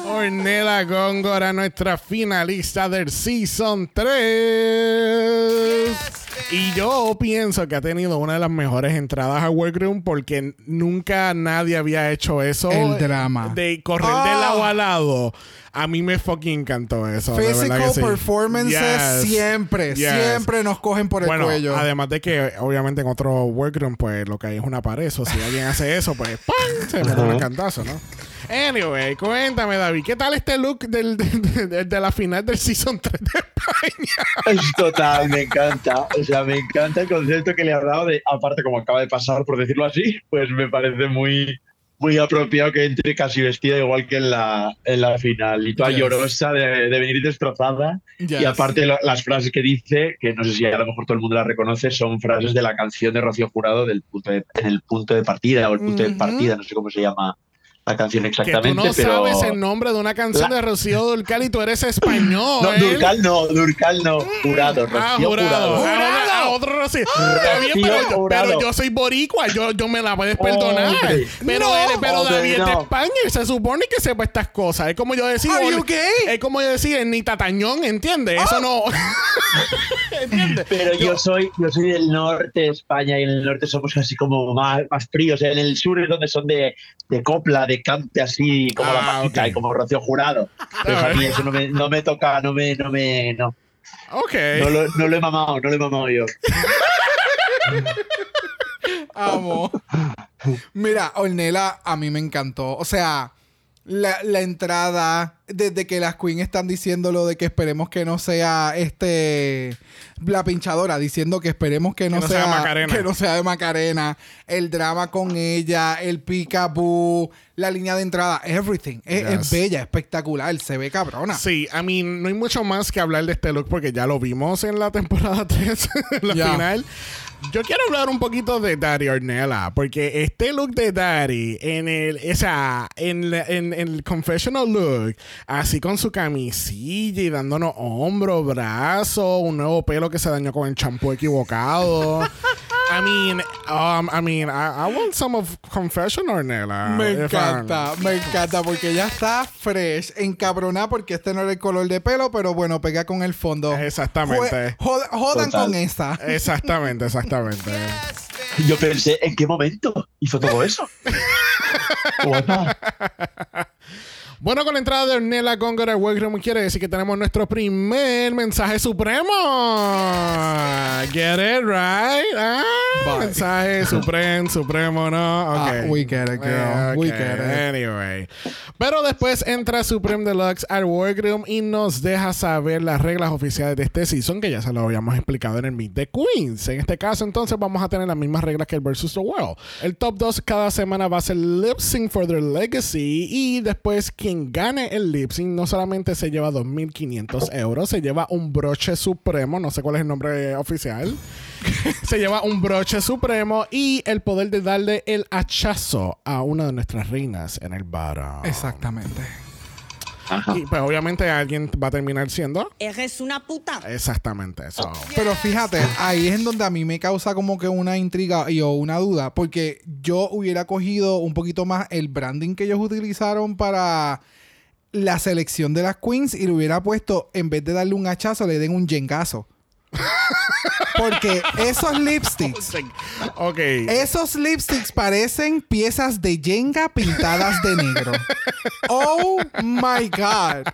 Ornella Góngora, nuestra finalista del Season 3. Y yo pienso que ha tenido una de las mejores entradas a Workroom porque nunca nadie había hecho eso. El drama. De correr de Ah. lado a lado. A mí me fucking encantó eso. de Physical sí. performances Yes. siempre, Yes. siempre nos cogen por el bueno, cuello. además de que obviamente en otro workroom pues lo que hay es una pared, o si alguien hace eso pues ¡pam! se me da un cantazo, ¿no? Anyway, cuéntame David, ¿qué tal este look del, de, de- de la final del Season 3 de España? Es total, me encanta. O sea, me encanta el concepto que le ha dado de, aparte como acaba de pasar, por decirlo así, pues me parece muy, muy apropiado que entre casi vestida igual que en la, en la final. Y toda Yes. llorosa de, de venir destrozada. Yes. Y aparte las frases que dice, que no sé si a lo mejor todo el mundo las reconoce, son frases de la canción de Rocío Jurado del punto de, en el punto de partida o el punto de partida, no sé cómo se llama la canción Que tú exactamente, no pero... sabes el nombre de una canción La- de Rocío Durcal y tú eres español. No, Durcal no, Durcal no, Jurado, Rocío Ah, Jurado. jurado. Ah, otra- ah, otro Rocío. Está bien, pero, yo- Jurado. pero yo soy boricua, yo, yo me la puedes perdonar. Hombre. pero No. eres- pero Hombre, David es de no. España y se supone que sepa estas cosas. Es como yo decir. Are Oli- you gay? Es como yo decir ni Tatañón, ¿entiendes? Eso no. ¿Entiendes? Pero yo soy, yo soy del norte de España y en el norte somos así como más, más fríos. En el sur es donde son de, de copla, de cante así, como la Ah, mágica ok. y como Rocío Jurado. Pues a mí eso no me, no me toca, no me, no me, no. Ok. No lo, no lo he mamado, no lo he mamado yo. Amo. Mira, Ornella a mí me encantó. O sea, la, la entrada, desde que las Queen están diciendo lo de que esperemos que no sea este. La pinchadora diciendo que esperemos que no, no sea sea, Macarena. Que no sea de Macarena. El drama con ella, el peekaboo, la línea de entrada, everything. Es, bella, espectacular. Se ve cabrona. Sí, a mí no hay mucho más que hablar de este look porque ya lo vimos en la temporada 3, en la final. Yo quiero hablar un poquito de Daddy Ornella, porque este look de Daddy en el, la- en- en el confessional look, así con su camisilla y dándonos hombro, brazo, un nuevo pelo que se dañó con el champú equivocado. I mean, um, I mean, I, I want some of confession Ornella. Me encanta, me encanta porque ya está fresh, encabronada porque este no era el color de pelo, pero bueno, pega con el fondo. Exactamente. Jod- jodan Total. con esa. Exactamente, exactamente. Yo pensé, ¿en qué momento hizo todo eso? Bueno, con la entrada de Ornella Góngora al Workroom quiere decir que tenemos nuestro primer mensaje supremo. Get it right? Ah, mensaje supremo, supremo, ¿no? Ah, we get it, girl. Eh, We get it. Anyway. Pero después entra Supreme Deluxe al Workroom y nos deja saber las reglas oficiales de este season que ya se lo habíamos explicado en el Meet the Queens. En este caso, entonces, vamos a tener las mismas reglas que el Versus the World. El top 2 cada semana va a ser Lip Sync for their Legacy y después quien gane el Lip Sync no solamente se lleva 2.500 euros, se lleva un broche supremo, no sé cuál es el nombre oficial. se lleva un broche supremo y el poder de darle el hachazo a una de nuestras reinas en el bar. Exactamente. Y pues obviamente alguien va a terminar siendo Eres una puta. exactamente eso. Pero fíjate, ahí es en donde a mí me causa como que una intriga y o una duda, porque yo hubiera cogido un poquito más el branding que ellos utilizaron para la selección de las queens y le hubiera puesto, en vez de darle un hachazo, le den un yengazo. Porque esos lipsticks, Ok. esos lipsticks parecen piezas de Jenga pintadas de negro. Oh my God.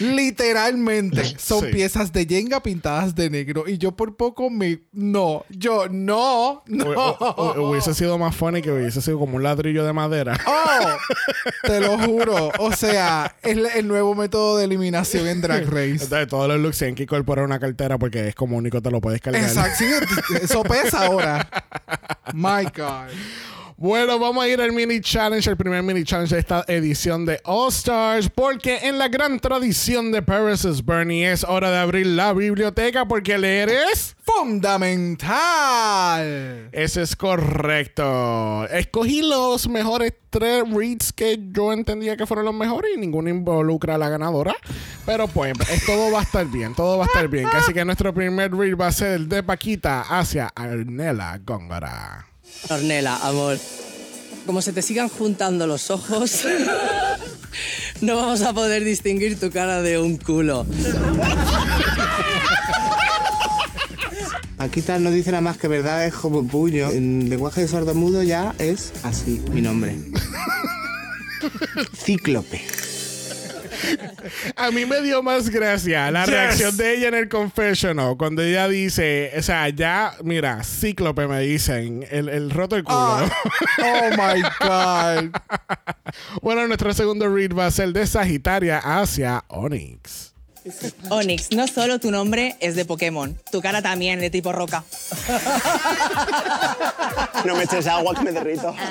Literalmente son Sí. piezas de Jenga pintadas de negro. Y yo por poco me. No, yo no, no. Hu- hu- hu- hubiese sido más funny que hubiese sido como un ladrillo de madera. Oh, te lo juro. O sea, es el, el nuevo método de eliminación en Drag Race. Entonces, todos los looks tienen que incorporar una cartera porque es como único te lo puedes cargar. Exacto. sí, eso pesa ahora. My God. Bueno, vamos a ir al mini challenge, el primer mini challenge de esta edición de All Stars, porque en la gran tradición de Paris is Bernie es hora de abrir la biblioteca porque leer es Fundamental. Eso es correcto. Escogí los mejores tres reads que yo entendía que fueron los mejores y ninguno involucra a la ganadora. Pero pues, es- todo va a estar bien, todo va a estar bien. Así que nuestro primer read va a ser el de Paquita hacia Arnella Góngora. Ornella, amor. Como se te sigan juntando los ojos, no vamos a poder distinguir tu cara de un culo. Paquita no dice nada más que verdad, es como puño. En lenguaje de sordomudo ya es así, mi nombre. Cíclope. A mí me dio más gracia la Yes. reacción de ella en el confessional cuando ella dice, o sea, ya, mira, cíclope me dicen, el, el roto el culo. Ah. Oh my God. bueno, nuestro segundo read va a ser de Sagitaria hacia Onyx. Onix, no solo tu nombre es de Pokémon, tu cara también de tipo roca. No me eches agua que me derrito.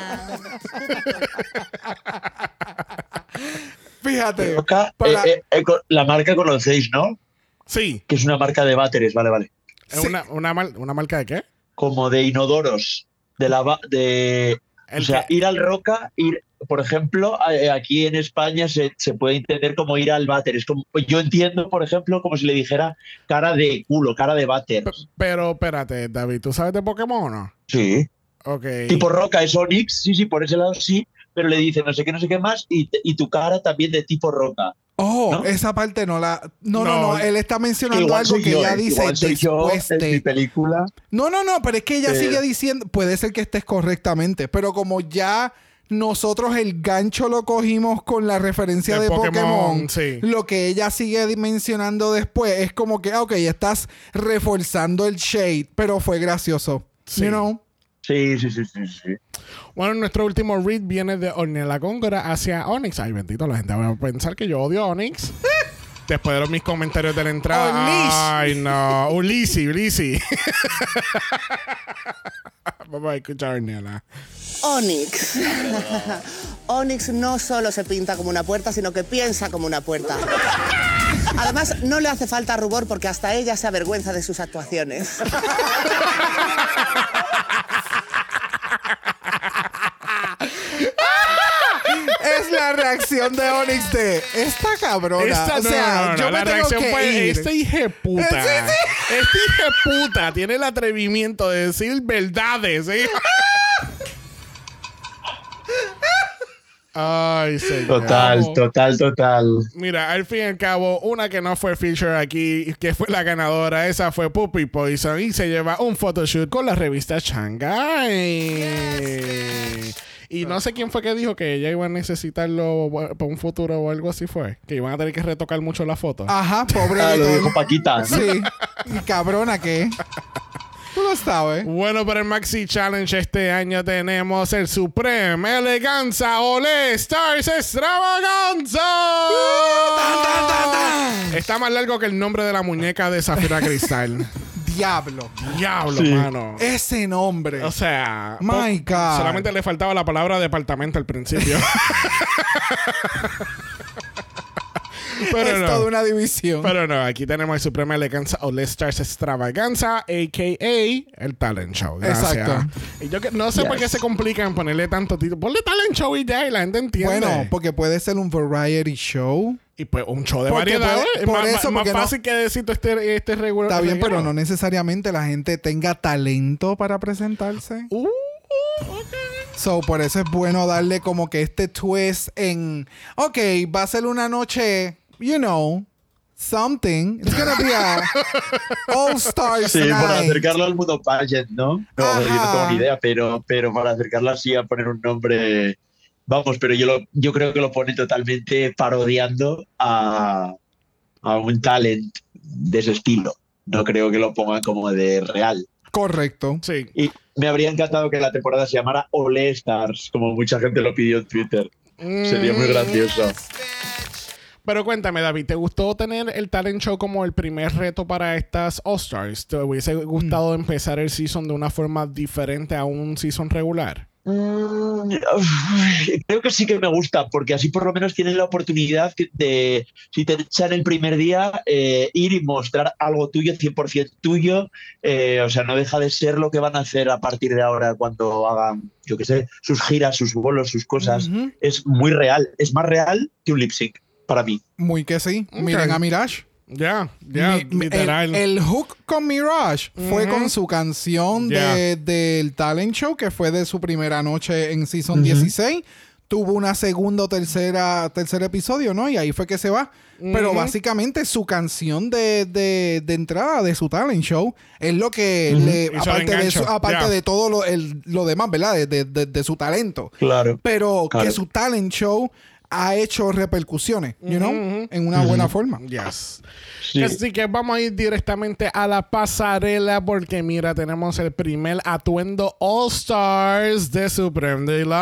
Fíjate. Roca, para- eh, eh, eh, co- la marca conocéis, ¿no? Sí. Que es una marca de váteres, vale, vale. ¿Es Sí. una, una, mar- una marca de qué? Como de inodoros. De la de. El o sea, que- ir al Roca, ir. Por ejemplo, aquí en España se, se puede entender como ir al váter. Es como, yo entiendo, por ejemplo, como si le dijera cara de culo, cara de váter. Pero espérate, David, ¿tú sabes de Pokémon o no? Sí. Ok. Tipo Roca es Onix, sí, sí, por ese lado sí, pero le dice no sé qué, no sé qué más, y, y tu cara también de tipo Roca. Oh, ¿No? esa parte no la. No, no, No. no. Él está mencionando Igual algo que yo, ella eh, dice igual soy yo después mi película. No, no, no, pero es que ella Pero- sigue diciendo. Puede ser que estés correctamente, pero como ya nosotros el gancho lo cogimos con la referencia De de, Pokémon, Pokémon, sí. lo que ella sigue mencionando después es como que, ah, ok, estás reforzando el shade, pero fue gracioso. Sí. You know? Sí, sí, sí, sí, sí. Bueno, nuestro último read viene de Ornella Góngora hacia Onyx. Ay, bendito, la gente va a pensar que yo odio a Onyx. Después de los- mis comentarios de la entrada. Ulises. Ay, no. Ulisi, Ulisi. Vamos a escuchar a Ornella. Onix. Onix no solo se pinta como una puerta, sino que piensa como una puerta. Además, no le hace falta rubor porque hasta ella se avergüenza de sus actuaciones. Es la reacción de Onyx de esta cabrona. Esta, o no, sea, no, no, yo no, me la tengo reacción que fue, ir. este hije puta. Sí, Este hije puta tiene el atrevimiento de decir verdades. ¿eh? Ay, señor. Total, total, total. Mira, al fin y al cabo, una que no fue feature aquí, que fue la ganadora, esa fue Puppy Poison y se lleva un photoshoot con la revista Shanghai. Y no sé quién fue que dijo que ella iba a necesitarlo para un futuro o algo así fue. Que iban a tener que retocar mucho la foto. Ajá, pobre Ah, lo dijo Paquita. Sí. Y cabrona que. Tú lo sabes. Bueno, para el Maxi Challenge este año tenemos el Supreme Eleganza Ole Stars Extravaganza. Está más largo que el nombre de la muñeca de Zafira Cristal. Diablo. Diablo, Sí. mano. Ese nombre. O sea, My God. solamente le faltaba la palabra departamento al principio. Pero es no. toda una división. Pero no, aquí tenemos el Suprema Eleganza All Stars Extravaganza, a.k.a. el Talent Show. Gracias. Exacto. Y yo que, no sé por qué se complican ponerle tanto título. Ponle Talent Show y ya, y la gente entiende. bueno, porque puede ser un variety show. y pues un show de Porque variedad. puede- es por más, eso, más no- fácil que decir este, este regular. Está bien, pero no necesariamente la gente tenga talento para presentarse. Uh, So, por eso es bueno darle como que este twist en. Ok, va a ser una noche, you know, something. It's gonna be a All Stars Sí, para night. acercarlo al mundo pageant, ¿no? No, Ajá. yo no tengo ni idea, pero, pero para acercarlo así a poner un nombre. Vamos, pero yo, lo, yo creo que lo pone totalmente parodiando a, a un talent de ese estilo. No creo que lo pongan como de real. Correcto. sí. Y me habría encantado que la temporada se llamara Ole Stars, como mucha gente lo pidió en Twitter. Sería muy gracioso. Pero cuéntame, David, ¿te gustó tener el talent show como el primer reto para estas All Stars? ¿Te hubiese gustado empezar el season de una forma diferente a un season regular? Mm, Creo que sí que me gusta, porque así por lo menos tienes la oportunidad de, si te echan el primer día, eh, ir y mostrar algo tuyo, 100% tuyo. eh, o sea, no deja de ser lo que van a hacer a partir de ahora cuando hagan, yo qué sé, sus giras, sus bolos, sus cosas. Es muy real, es más real que un lip sync para mí. Muy que sí. Ok. Miren a Mirage. Ya, ya, Mi- mi- literal. El, el hook con Mirage fue con su canción de- del talent show, que fue de su primera noche en Season 16. Tuvo una segunda o tercera, tercer episodio, ¿no? Y ahí fue que se va. Pero básicamente su canción de, de- de entrada de su talent show es lo que le, aparte, de, su- aparte de todo lo, el- lo demás, ¿verdad? De, de- de- de su talento. Claro. Pero Claro. que su talent show ha hecho repercusiones, you know, en una buena forma. Yes. Sí. Así que vamos a ir directamente a la pasarela porque mira, tenemos el primer atuendo All Stars de Supreme Daylight.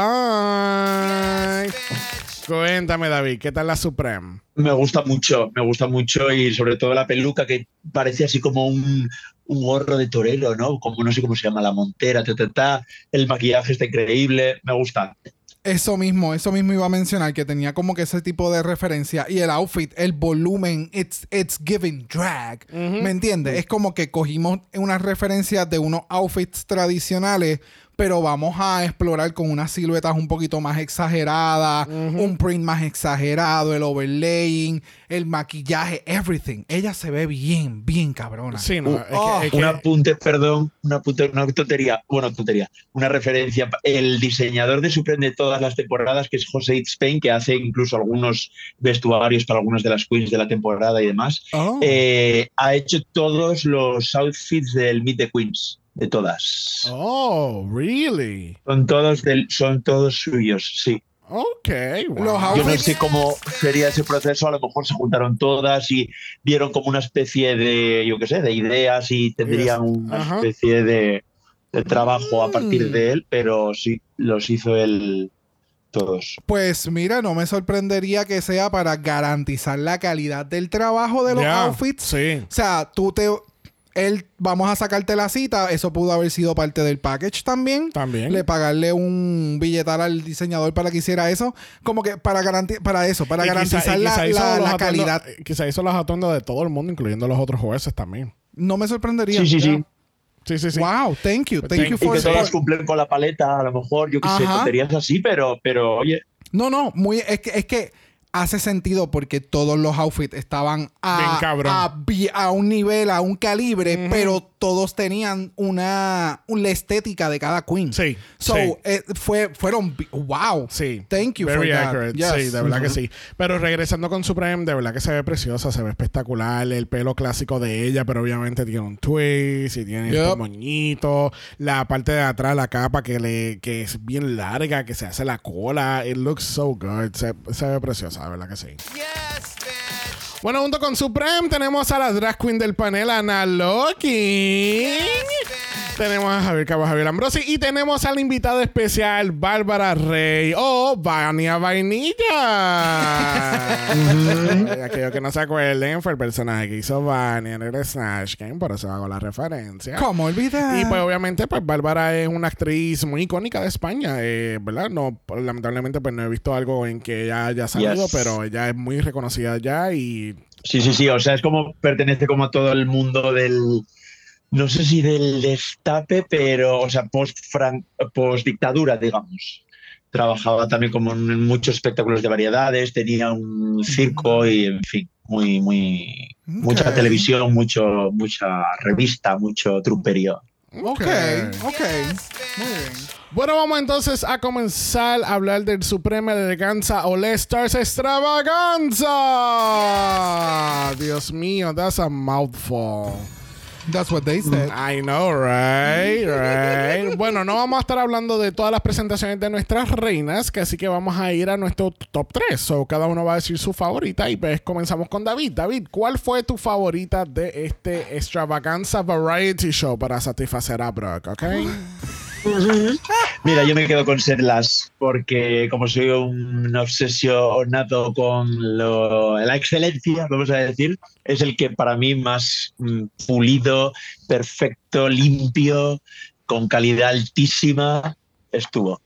Cuéntame, David, ¿qué tal la Supreme? Me gusta mucho, me gusta mucho y sobre todo la peluca que parece así como un, un gorro de torero, ¿no? Como no sé cómo se llama, la montera, ta, ta, ta. el maquillaje está increíble, me gusta. Eso mismo, eso mismo iba a mencionar, que tenía como que ese tipo de referencia. Y el outfit, el volumen, it's, it's giving drag. ¿Me entiendes? Es como que cogimos unas referencias de unos outfits tradicionales, pero vamos a explorar con unas siluetas un poquito más exageradas, un print más exagerado, el overlaying, el maquillaje, everything. Ella se ve bien, bien cabrona. Sí, no, es que- oh, es que- Un apunte, perdón, un apunte, una tontería, bueno, tontería, una referencia. El diseñador de Supreme de todas las temporadas, que es José Spain, que hace incluso algunos vestuarios para algunas de las queens de la temporada y demás, Oh. eh, ha hecho todos los outfits del Meet the Queens, de todas. Oh, really? Son todos del, son todos suyos, sí. Ok, wow. Yo no sé cómo sería ese proceso, a lo mejor se juntaron todas y vieron como una especie de, yo qué sé, de ideas y tendrían una Ajá. especie de, de trabajo a Mm. partir de él, pero sí, los hizo él todos. Pues mira, no me sorprendería que sea para garantizar la calidad del trabajo de los outfits. Sí. O sea, tú te. Él, vamos a sacarte la cita. Eso pudo haber sido parte del package también. También. Le pagarle un billetal al diseñador para que hiciera eso. Como que para garantizar, para eso, para Y garantizar y la, calidad. eh, Quizá hizo los atuendos de todo el mundo, incluyendo los otros jueces también. No me sorprendería. Sí, sí, sí. Sí, sí, sí. Wow, thank you. Thank Thank- you Y for que todas cumplen con la paleta, a lo mejor, yo qué sé, tonterías así, pero, pero oye, No, no, muy, es que, es que hace sentido porque todos los outfits estaban a, a, a un nivel, a un calibre, pero todos tenían una, una estética de cada queen. Sí, So, sí. eh, fue, fueron, wow. Sí. Thank you Very for that. accurate. Yes. Sí, de verdad que sí. Pero regresando con Supreme, de verdad que se ve preciosa, se ve espectacular. El pelo clásico de ella, pero obviamente tiene un twist y tiene Yep. estos moñitos. La parte de atrás, la capa que le que es bien larga, que se hace la cola. It looks so good. Se, se ve preciosa, de verdad que sí. Bueno, junto con Supreme tenemos a la drag queen del panel, Ana Loki. Tenemos a Javier Cabo, Javier Ambrosi y tenemos al invitado especial, Bárbara Rey o Vania Vainilla. Aquellos que no se acuerden, fue el personaje que hizo Vania en el Snatch Game, por eso hago la referencia. ¿Cómo olvidar? Y pues obviamente pues Bárbara es una actriz muy icónica de España, eh, ¿verdad? No, lamentablemente pues no he visto algo en que ella haya salido, Yes. pero ella es muy reconocida ya y Sí, sí, sí. O sea, es como pertenece como a todo el mundo del. No sé si del destape, pero, o sea, post, post dictadura, digamos. Trabajaba también como en muchos espectáculos de variedades, tenía un circo y, en fin, muy, muy. Mucha televisión, mucho, mucha revista, mucho truperío. Ok, ok. Muy bien. Bueno, vamos entonces a comenzar a hablar del Suprema Eleganza All Stars Extravaganza. Dios mío, that's a mouthful. That's what they said. I know, right, right. bueno, no vamos a estar hablando de todas las presentaciones de nuestras reinas, que así que vamos a ir a nuestro top 3. So, cada uno va a decir su favorita y pues comenzamos con David. David, ¿cuál fue tu favorita de este Extravaganza Variety Show para satisfacer a Brock, ok? Mira, yo me quedo con Serlas porque como soy un obsesionado con lo- la excelencia, vamos a decir, es el que para mí más mm, pulido, perfecto, limpio, con calidad altísima estuvo.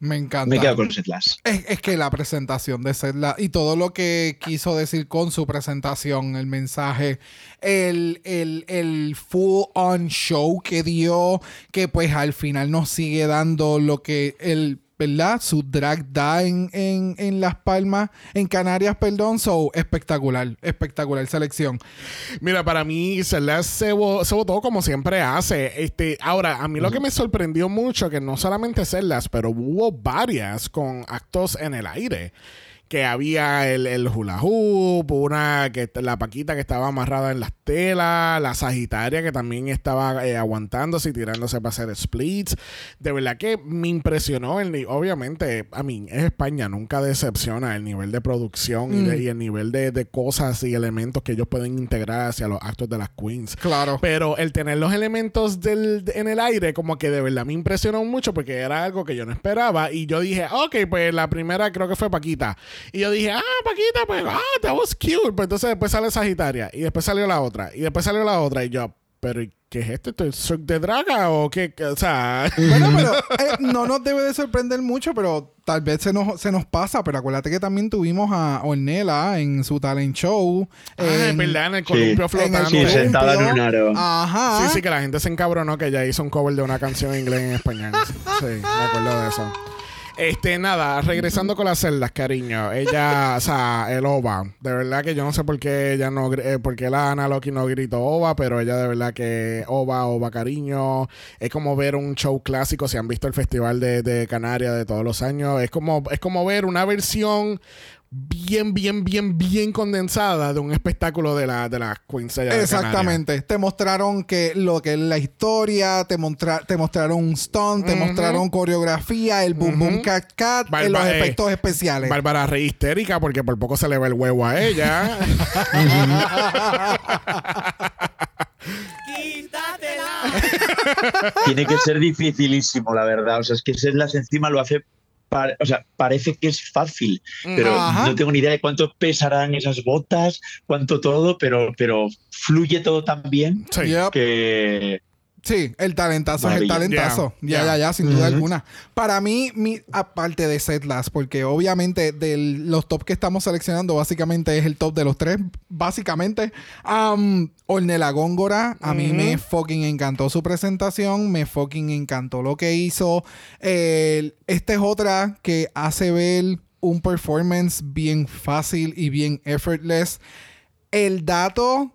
Me encanta. Me quedo con Serlas. Es, es que la presentación de Zedla y todo lo que quiso decir con su presentación, el mensaje, el, el, el full on show que dio, que pues al final nos sigue dando lo que el, ¿verdad? Su drag da en, en, en Las Palmas, en Canarias, perdón. So, espectacular, espectacular selección. Mira, para mí Celeste se, se votó como siempre hace. Este, ahora, a mí lo que me sorprendió mucho que no solamente Celeste, pero hubo varias con actos en el aire. Que había el, el hula hoop, una que la paquita que estaba amarrada en las telas, la sagitaria que también estaba eh, aguantándose y tirándose para hacer splits. De verdad que me impresionó el obviamente, a mí es España, nunca decepciona el nivel de producción y, de- y el nivel de, de cosas y elementos que ellos pueden integrar hacia los actos de las queens. Claro. Pero el tener los elementos del, en el aire, como que de verdad me impresionó mucho porque era algo que yo no esperaba. Y yo dije, ok, pues la primera creo que fue Paquita. Y yo dije, ah, Paquita, pues, ah, that was cute. Pues entonces después sale Sagitaria. Y después salió la otra. Y después salió la otra. Y yo, pero ¿y ¿qué es esto? ¿Esto es Cirque de Draga? ¿O qué? O sea. Bueno, pero eh, no nos debe de sorprender mucho, pero tal vez se nos, se nos pasa. Pero acuérdate que también tuvimos a Ornella en su talent show. Ah, en- verdad, en el Sí. columpio en el flotando. Sí, columpio. sentada en un aro. Ajá. Sí, sí, que la gente se encabronó que ella hizo un cover de una canción en inglés en español. Sí, me acuerdo de eso. Este, nada, regresando con las celdas, cariño. Ella, o sea, el OVA. De verdad que yo no sé por qué ella no, eh, por qué la Ana Loki no gritó OVA, pero ella de verdad que OVA, OVA, cariño. Es como ver un show clásico. Si han visto el Festival de, de Canarias de todos los años, es como, es como ver una versión bien, bien, bien, bien condensada de un espectáculo de la, de las de. Exactamente. Te mostraron que lo que es la historia, te, mostra- te mostraron un stunt, te mostraron coreografía, el boom boom cat cat, Barba- eh, los eh, efectos especiales. Bárbara re histérica porque por poco se le ve el huevo a ella. Tiene que ser dificilísimo, la verdad. O sea, es que Sedlas encima lo hace. Pa- o sea, parece que es fácil, pero Ajá. no tengo ni idea de cuánto pesarán esas botas, cuánto todo, pero, pero fluye todo tan bien Sí. Yep. que. Sí, el talentazo es el talentazo. Yeah, Ya, yeah. ya, ya, sin duda alguna. Para mí, mi, aparte de Setlas, porque obviamente de los top que estamos seleccionando, básicamente es el top de los tres, básicamente. Um, Ornella Góngora, a mí me fucking encantó su presentación, me fucking encantó lo que hizo. El- esta es otra que hace ver un performance bien fácil y bien effortless. El dato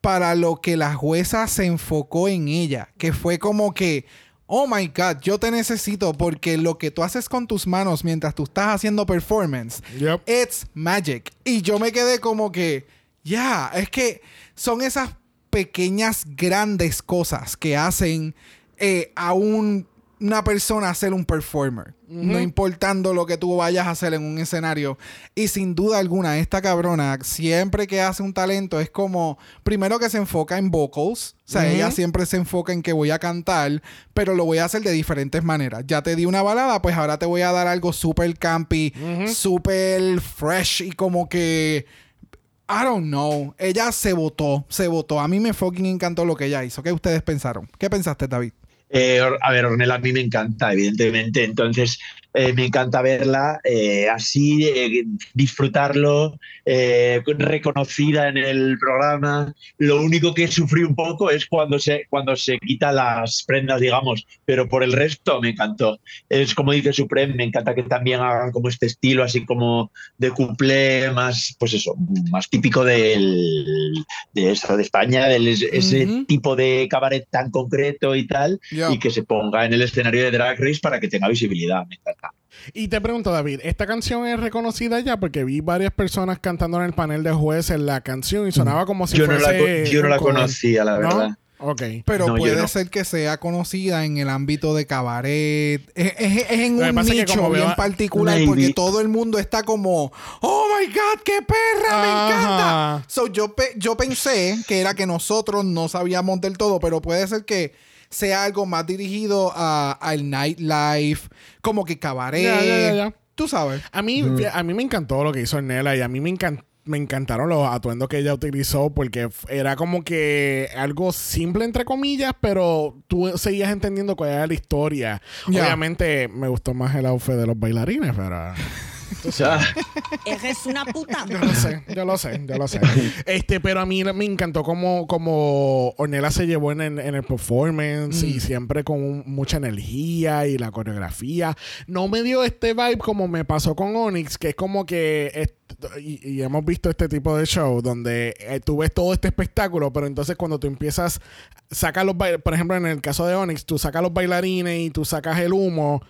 para lo que la jueza se enfocó en ella, que fue como que, oh my god, yo te necesito porque lo que tú haces con tus manos mientras tú estás haciendo performance, Yep. it's magic. Y yo me quedé como que, ya, es que son esas pequeñas, grandes cosas que hacen eh, a un- una persona ser un performer. No importando lo que tú vayas a hacer en un escenario. Y sin duda alguna, esta cabrona, siempre que hace un talento, es como, primero que se enfoca en vocals. O sea, ella siempre se enfoca en que voy a cantar, pero lo voy a hacer de diferentes maneras. Ya te di una balada, pues ahora te voy a dar algo súper campy, súper fresh y como que... I don't know. Ella se votó, se votó. A mí me fucking encantó lo que ella hizo. ¿Qué ustedes pensaron? ¿Qué pensaste, David? Eh, a ver, Ornella a mí me encanta, evidentemente. Entonces, eh, me encanta verla eh, así, eh, disfrutarlo, eh, reconocida en el programa. Lo único que sufrí un poco es cuando se, cuando se quita las prendas, digamos, pero por el resto me encantó. Es como dice Supreme, me encanta que también hagan como este estilo, así como de couplé, más, pues eso, más típico del, de de España, del, ese tipo de cabaret tan concreto y tal y que se ponga en el escenario de Drag Race para que tenga visibilidad. Me encanta. Y te pregunto, David, ¿esta canción es reconocida ya? Porque vi varias personas cantando en el panel de jueces la canción y sonaba como si yo no la, fuese. yo no la conocía, la ¿No? verdad. Ok. Pero No, puede no. ser que sea conocida en el ámbito de cabaret. Es, es- es en un nicho bien veo- particular Maybe. porque todo el mundo está como, oh my god, qué perra, me encanta. So, yo, pe- yo pensé que era que nosotros no sabíamos del todo, pero puede ser que sea algo más dirigido a- al nightlife, como que cabaret. Ya, ya, ya, ya. Tú sabes. A mí, a mí me encantó lo que hizo Nela y a mí me encantó. Me encantaron los atuendos que ella utilizó porque era como que algo simple entre comillas, pero tú seguías entendiendo cuál era la historia. Ya. Obviamente me gustó más el outfit de los bailarines, pero O sea, Eres una puta. yo lo sé, yo lo sé, yo lo sé. Este, pero a mí me encantó como, como Ornella se llevó en, el- en el performance y siempre con un- mucha energía y la coreografía. No me dio este vibe como me pasó con Onyx, que es como que y, y hemos visto este tipo de show donde eh, tú ves todo este espectáculo, pero entonces cuando tú empiezas, sacas los por ejemplo, en el caso de Onyx, tú sacas los bailarines y tú sacas el humo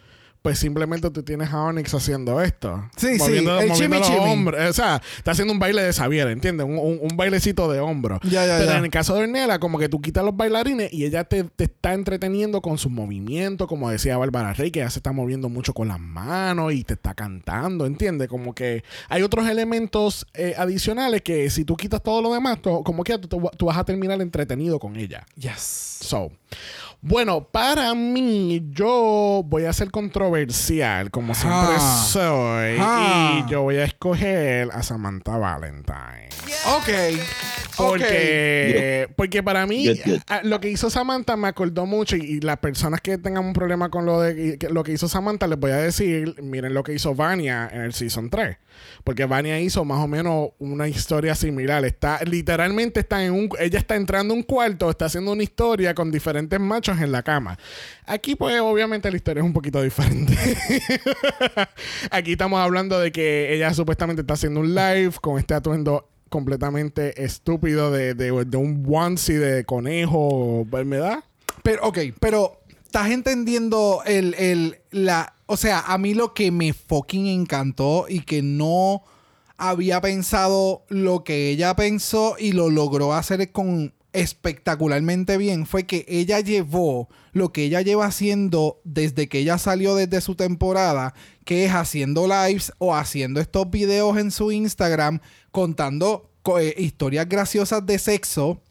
pues simplemente tú tienes a Onyx haciendo esto. Sí, sí, moviendo, el moviendo chimi los hombros. O sea, está haciendo un baile de Xavier, ¿entiendes? Un, un- un bailecito de hombro. Ya, ya, Pero ya. en el caso de Ornella, como que tú quitas los bailarines y ella te, te está entreteniendo con sus movimientos, como decía Bárbara Rey, que ella se está moviendo mucho con las manos y te está cantando, ¿entiendes? Como que hay otros elementos eh, adicionales que si tú quitas todo lo demás, tú- como que tú- tú vas a terminar entretenido con ella. Yes. So, bueno, para mí, yo voy a ser controversial, como siempre Ah. soy, Ah. y yo voy a escoger a Samantha Valentine. Ok. Porque, porque para mí, lo que hizo Samantha me acordó mucho. Y, y las personas que tengan un problema con lo de que- lo que hizo Samantha, les voy a decir: miren lo que hizo Vania en el season 3. Porque Vania hizo más o menos una historia similar. Está, literalmente está en un. Ella está entrando a un cuarto, está haciendo una historia con diferentes machos en la cama. Aquí, pues, obviamente, la historia es un poquito diferente. Aquí estamos hablando de que ella supuestamente está haciendo un live con este atuendo completamente estúpido de, de, un onesie de conejo, ¿verdad? Pero, ok, pero estás entendiendo el, el, la, o sea, a mí lo que me fucking encantó y que no había pensado lo que ella pensó y lo logró hacer con espectacularmente bien fue que ella llevó lo que ella lleva haciendo desde que ella salió desde su temporada, que es haciendo lives o haciendo estos videos en su Instagram contando co- eh, historias graciosas de sexo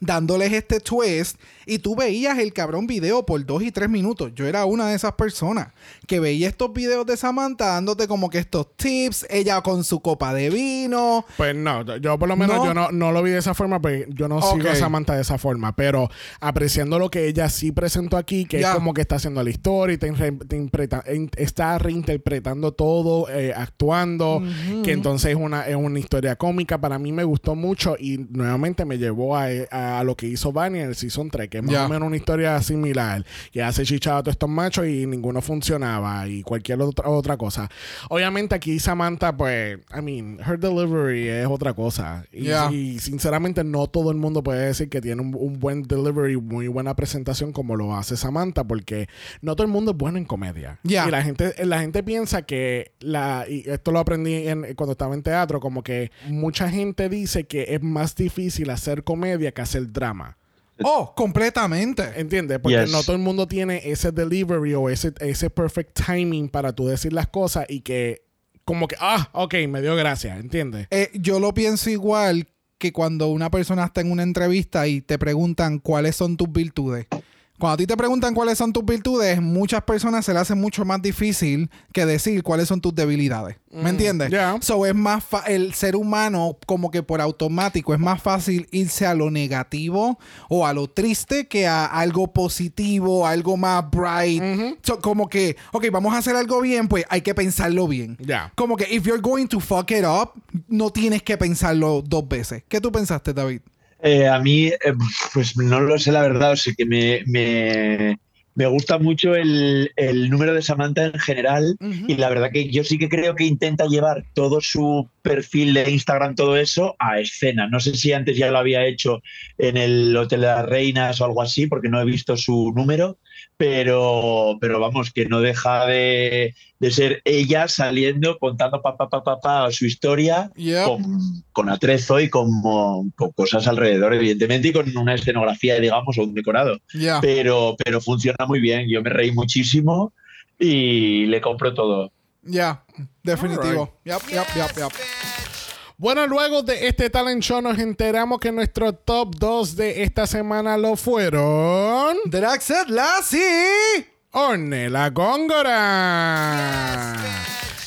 dándoles este twist y tú veías el cabrón video por dos y tres minutos. Yo era una de esas personas que veía estos videos de Samantha dándote como que estos tips, ella con su copa de vino. Pues no, yo- por lo menos No. yo no, no lo vi de esa forma, porque yo no sigo a Samantha de esa forma, pero apreciando lo que ella sí presentó aquí, que es como que está haciendo la historia y te te está reinterpretando todo, eh, actuando, que entonces es una, es una historia cómica, para mí me gustó mucho y nuevamente me llevó a, a lo que hizo Vania en el Season 3, que es más o menos una historia similar, que hace chichado a todos estos machos y ninguno funcionaba y cualquier otra, otra cosa. Obviamente aquí Samantha, pues, I mean, her delivery es otra cosa. Y, sinceramente no todo el mundo puede decir que tiene un, un buen delivery, muy buena presentación como lo hace Samantha, porque no todo el mundo es bueno en comedia. Y la gente, la gente piensa que la, y esto lo aprendí en- cuando estaba en teatro, como que mucha gente dice que es más difícil hacer comedia que hacer drama. Oh, completamente. ¿Entiendes? Porque Yes. no todo el mundo tiene ese delivery o ese, ese perfect timing para tú decir las cosas y que como que, ah, ok, me dio gracia, ¿entiendes? Eh, yo lo pienso igual que cuando una persona está en una entrevista y te preguntan cuáles son tus virtudes. Cuando a ti te preguntan cuáles son tus virtudes, muchas personas se le hace mucho más difícil que decir cuáles son tus debilidades. ¿Me entiendes? ya. So es más fa- el ser humano como que por automático es más fácil irse a lo negativo o a lo triste que a algo positivo, algo más bright. So, como que, ok, vamos a hacer algo bien, pues hay que pensarlo bien. Ya. Como que if you're going to fuck it up, no tienes que pensarlo dos veces. ¿Qué tú pensaste, David? Eh, a mí, eh, pues no lo sé la verdad, o sea que me, me, me gusta mucho el, el número de Samantha en general. Y la verdad que yo sí que creo que intenta llevar todo su perfil de Instagram, todo eso, a escena. No sé si antes ya lo había hecho en el Hotel de las Reinas o algo así, porque no he visto su número, pero, pero vamos, que no deja de, de ser ella saliendo, contando pa, pa, pa, pa, pa, su historia Yep. con, con atrezo y con, con cosas alrededor, evidentemente, y con una escenografía, digamos, o un decorado. Pero, pero funciona muy bien. Yo me reí muchísimo y le compro todo. Ya. Definitivo. Yep, yep, yep, yep. Bueno, luego de este talent show nos enteramos que nuestro top 2 de esta semana lo fueron... Draxet Lassie. Ornella Góngora.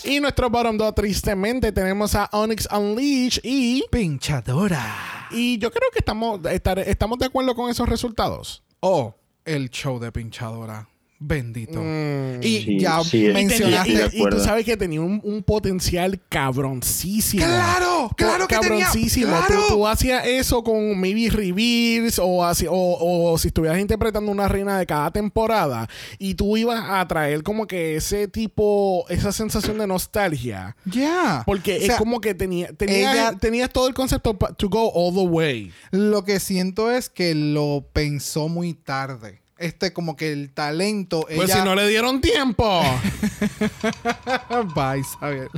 Y nuestro bottom 2, tristemente, tenemos a Onyx Unleash y... Pinchadora. Y yo creo que estamos, estar- estamos de acuerdo con esos resultados. Oh, el show de Pinchadora. Bendito. Mm. Y Sí, ya sí, mencionaste. tenía- de y- tú sabes que tenía un, un potencial cabroncísimo. ¡Claro! ¡Claro que tenía! cabroncísimo. ¡Claro! Tú, tú hacías eso con maybe reveals o, así, o, o si estuvieras interpretando una reina de cada temporada y tú ibas a traer como que ese tipo, esa sensación de nostalgia. Ya. Porque O sea, es como que tenía, tenías, ella- tenías todo el concepto to go all the way. Lo que siento es que lo pensó muy tarde. Este como que el talento. Pues ella- si no le dieron tiempo. Bye, Isabel.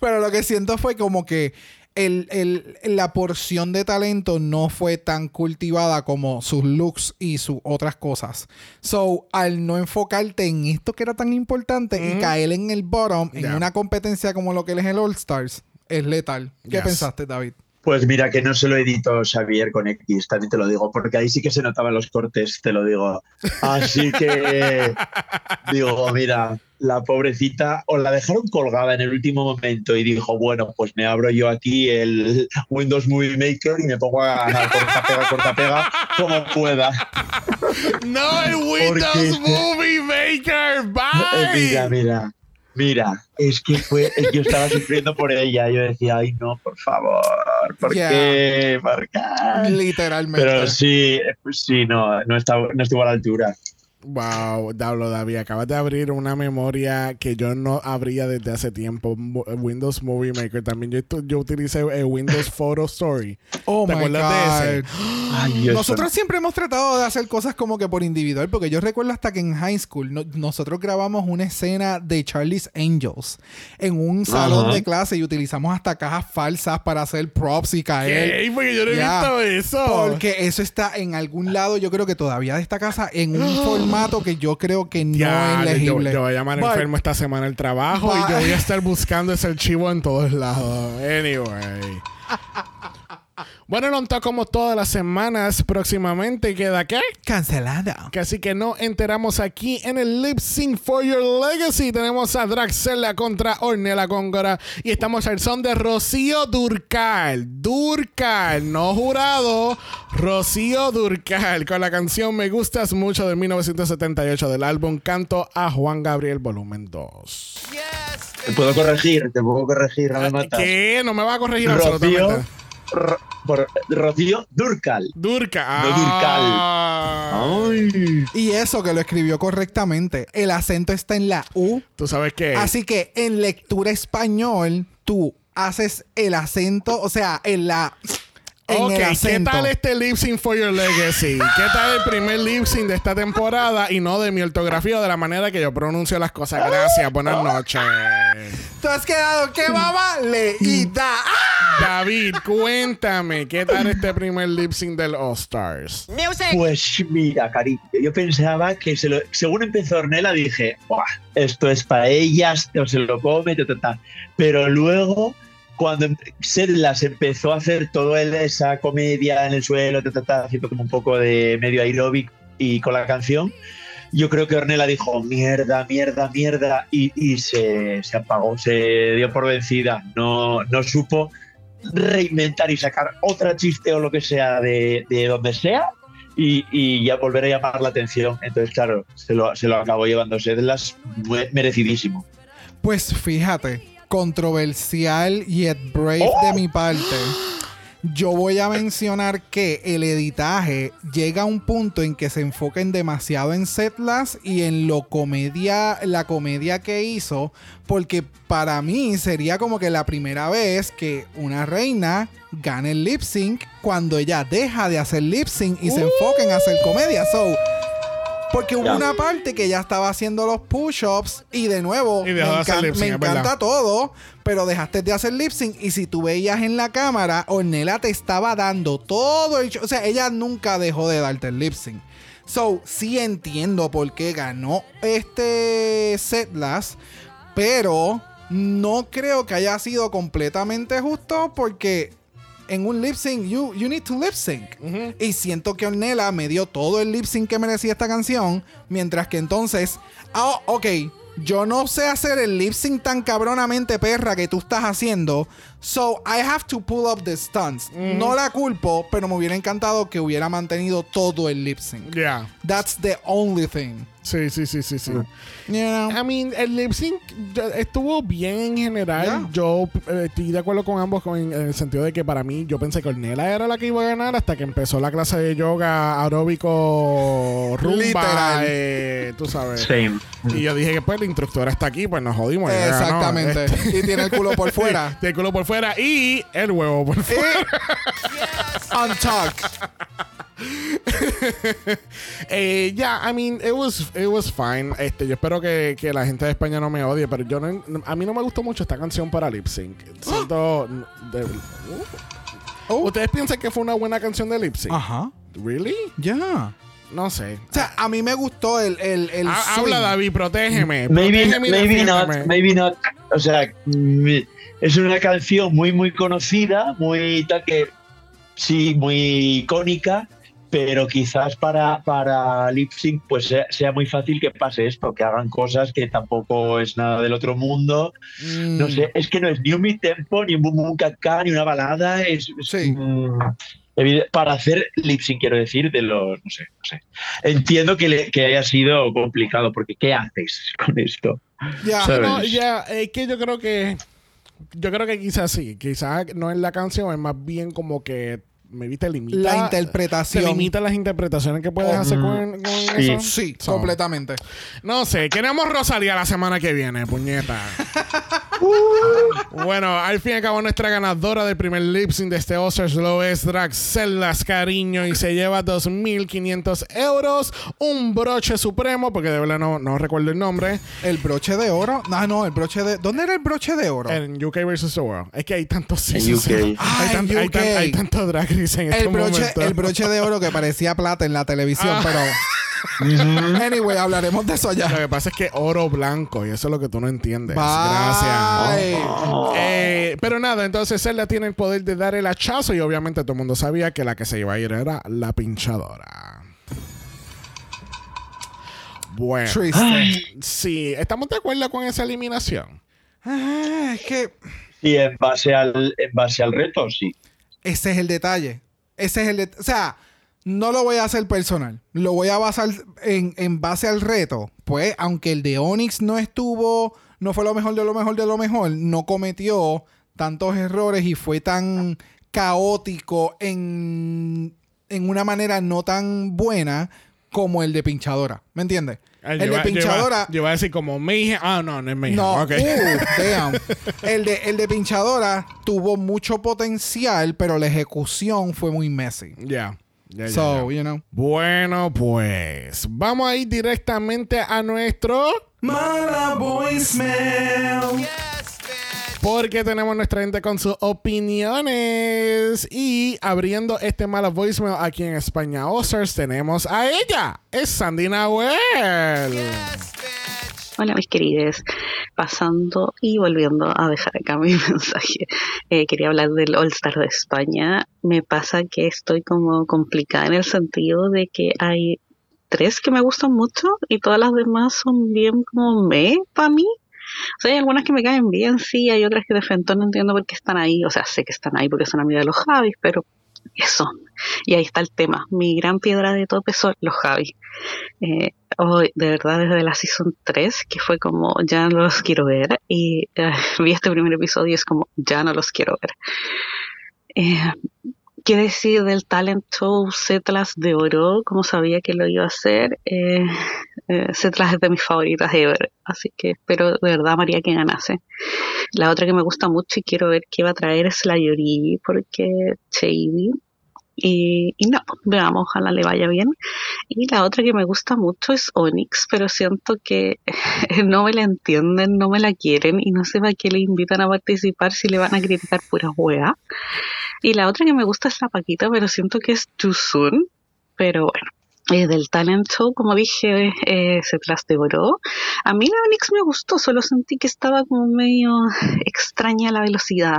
Pero lo que siento fue como que el, el- la porción de talento no fue tan cultivada como sus looks y sus otras cosas. So, al no enfocarte en esto que era tan importante y caer en el bottom, en una competencia como lo que es el All Stars, es letal. ¿Qué Yes. pensaste, David? Pues mira, que no se lo editó Xavier con X, también te lo digo, porque ahí sí que se notaban los cortes, te lo digo. Así que digo, mira, la pobrecita, o la dejaron colgada en el último momento y dijo, bueno, pues me abro yo aquí el Windows Movie Maker y me pongo a, a corta pega, corta pega, como pueda. no, el Windows Porque- Movie Maker. Eh, Mira, Bye. mira, mira, es que fue, yo estaba sufriendo por ella, yo decía, ay no, por favor, ¿por qué? ¿Por qué? Literalmente. Pero sí, pues sí, no, no, estaba, no estuvo a la altura. Wow, Diablo David, acabas de abrir una memoria que yo no abría desde hace tiempo. Mo- Windows Movie Maker también. Yo, yo utilicé el Windows Photo Story. Oh ¿Te my acuerdas de ese? God. Ay, Nosotros siempre hemos tratado de hacer cosas como que por individual, porque yo recuerdo hasta que en high school no- nosotros grabamos una escena de Charlie's Angels en un salón de clase y utilizamos hasta cajas falsas para hacer props y caer. ¿Qué? Porque yo no he visto eso. Porque eso está en algún lado, yo creo que todavía de esta casa, en un formato que yo creo que no Ya, es yo, legible. yo voy a llamar But- enfermo esta semana al trabajo y yo voy a estar buscando ese archivo en todos lados. Anyway. Bueno, lo está como todas las semanas próximamente. ¿Queda qué? Cancelada. Que así que no enteramos aquí en el Lip Sync for Your Legacy. Tenemos a Draxela contra Ornella Góngora. Y estamos al son de Rocío Durcal. Durcal, no jurado. Rocío Durcal con la canción Me Gustas Mucho de 1978 del álbum Canto a Juan Gabriel Volumen 2. Te puedo corregir, te puedo corregir, no me matas. ¿Qué? No me va a corregir Rocío, absolutamente. Ro- por- Rocío Durcal. Durcal. No Durcal. Ah. Ay. Y eso que lo escribió correctamente. El acento está en la U. ¿Tú sabes qué? Así que en lectura español, tú haces el acento, o sea, en la. En Ok, el ¿qué tal este lip sync for your legacy? ¿Qué tal el primer lip sync de esta temporada y no de mi ortografía o de la manera que yo pronuncio las cosas? Gracias, buenas noches. Tú has quedado que mamá leída. ¡Ah! David, cuéntame, ¿qué tal este primer lip sync del All Stars? Pues mira, cariño, yo pensaba que se lo- según empezó Ornella dije, "Buah, esto es para ellas, o se lo come, ta, ta, ta". pero luego cuando em- Sedlas empezó a hacer toda esa comedia en el suelo, ta, ta, ta, haciendo como un poco de medio aeróbic y con la canción, yo creo que Ornella dijo mierda, mierda, mierda y, y se, se apagó, se dio por vencida, no, no supo reinventar y sacar otra chiste o lo que sea de, de donde sea y, y ya volver a llamar la atención. Entonces, claro, se lo, se lo acabó llevando Sedlas me- merecidísimo. Pues fíjate, controversial yet brave de mi parte. Yo voy a mencionar que el editaje llega a un punto en que se enfoquen demasiado en Setlas y en lo comedia, la comedia que hizo, porque para mí sería como que la primera vez que una reina gane el lip sync cuando ella deja de hacer lip sync y se enfoca en hacer comedia. So, porque hubo Ya. una parte que ya estaba haciendo los push-ups y de nuevo Y me, de hacer encan- lip sync, me es verdad. encanta todo, pero dejaste de hacer lip sync y si tú veías en la cámara, Ornella te estaba dando todo el. O sea, ella nunca dejó de darte el lip sync. So, sí entiendo por qué ganó este Setlas, pero no creo que haya sido completamente justo porque en un lip sync, you, you need to lip sync. Y siento que Ornella me dio todo el lip sync que merecía esta canción, mientras que entonces, ah, ok, yo no sé hacer el lip sync tan cabronamente perra que tú estás haciendo, so I have to pull up the stunts. No la culpo, pero me hubiera encantado que hubiera mantenido todo el lip sync. Ya. That's the only thing. Sí, sí, sí, sí, sí. You know? I mean, el lip sync estuvo bien en general. Yeah. Yo eh, estoy de acuerdo con ambos con- en el sentido de que para mí yo pensé que Ornella era la que iba a ganar hasta que empezó la clase de yoga aeróbico rumba. Literal. eh, tú sabes. Same. Y yo dije que pues la instructora está aquí, pues nos jodimos. ganó. Exactamente. Este- Y tiene el culo por fuera. Tiene el culo por fuera y el huevo por fuera. On talk. Eh, Ya, I mean, it was, it was fine. Este, yo espero que, que la gente de España no me odie, pero yo no, a mí no me gustó mucho esta canción para lip sync. Siento. de- Oh. ¿Ustedes piensan que fue una buena canción de lip sync? Ajá. ¿Really? Ya. No sé. O sea, a mí me gustó el, el, el Ha- swing. habla, David, protégeme. Maybe, protégeme maybe not, maybe not. O sea, mm, es una canción muy, muy conocida, muy que sí, muy icónica, pero quizás para, para lip sync pues sea, sea muy fácil que pase esto, que hagan cosas que tampoco es nada del otro mundo. Mm. No sé, es que no es ni un mid tempo, ni un boom boom caca, ni una balada, es, es, Sí. mm, para hacer lip sync, quiero decir, de los, no sé, no sé. Entiendo que, le- que haya sido complicado, porque ¿qué haces con esto? Ya. ¿Sabes? No, ya, es que yo creo que. Yo creo que quizás sí. Quizás no es la canción, es más bien como que. Me viste limita. La interpretación. Te limita las interpretaciones que puedes hacer con, con Sí. eso. Sí, So, completamente. No sé, queremos Rosalía la semana que viene, puñeta. bueno, al fin y al cabo, nuestra ganadora del primer lip sync de este Oscars lo es Draxelas Cariño y se lleva 2.500 euros, un broche supremo, porque de verdad no, no recuerdo el nombre, El broche de oro. No, no, el broche de. ¿Dónde era el broche de oro? en UK vs. The World. Es que hay tantos En. UK. Ah, hay, tan- hay tan- hay tanto drag race en este el broche, momento. el broche de oro que parecía plata en la televisión, Ah. pero. Anyway, hablaremos de eso Lo ya. que pasa es que oro blanco y eso es lo que tú no entiendes. Bye. Gracias. Eh, pero nada, entonces Zelda tiene el poder de dar el hachazo y obviamente todo el mundo sabía que la que se iba a ir era la pinchadora. Bueno, Triste. sí, ¿estamos de acuerdo con esa eliminación? Ah, es que Y en base al, en base al reto, sí. ese es el detalle. Ese es el detalle. O sea, no lo voy a hacer personal. Lo voy a basar en, en base al reto. Pues, aunque el de Onyx no estuvo, no fue lo mejor de lo mejor de lo mejor, no cometió tantos errores y fue tan caótico en, en una manera no tan buena como el de pinchadora. ¿Me entiendes? El de pinchadora. Yo iba a decir como Mayhem. Ah, no, no es Mayhem. No, Ok. uh, damn. El de, el de pinchadora tuvo mucho potencial, pero la ejecución fue muy messy. Ya. ya, ya, So, ya. you know. Bueno, pues vamos a ir directamente a nuestro. Mala voicemail. Porque tenemos nuestra gente con sus opiniones. Y abriendo este mala voicemail aquí en España Oscars, tenemos a ella. Es Sandy Nahuel. Hola mis queridos, pasando y volviendo a dejar acá mi mensaje. Eh, quería hablar del All Star de España. Me pasa que estoy como complicada en el sentido de que hay tres que me gustan mucho y todas las demás son bien como me para mí. O sea, hay algunas que me caen bien, sí, hay otras que de frente no entiendo por qué están ahí. O sea, sé que están ahí porque son amigas de los Javis, pero ¿qué son? Y ahí está el tema. Mi gran piedra de tope son los Javis. Eh, de verdad, desde la season 3, que fue como, ya no los quiero ver, y eh, vi este primer episodio y es como, ya no los quiero ver. Eh, ¿Qué decir del talent show Setlas de Oro? Como sabía que lo iba a hacer, eh, eh, es de mis favoritas ever, así que espero de verdad, María, que ganase. La otra que me gusta mucho y quiero ver qué va a traer es la Yori, porque Shady. Y, no, veamos, ojalá le vaya bien. Y la otra que me gusta mucho es Onyx, pero siento que no me la entienden, no me la quieren y no sé para qué le invitan a participar si le van a criticar pura hueá. Y la otra que me gusta es la Paquita, pero siento que es too soon. Pero bueno, del talent show, como dije, eh, se devoró. A mí la Onyx me gustó, solo sentí que estaba como medio extraña la velocidad.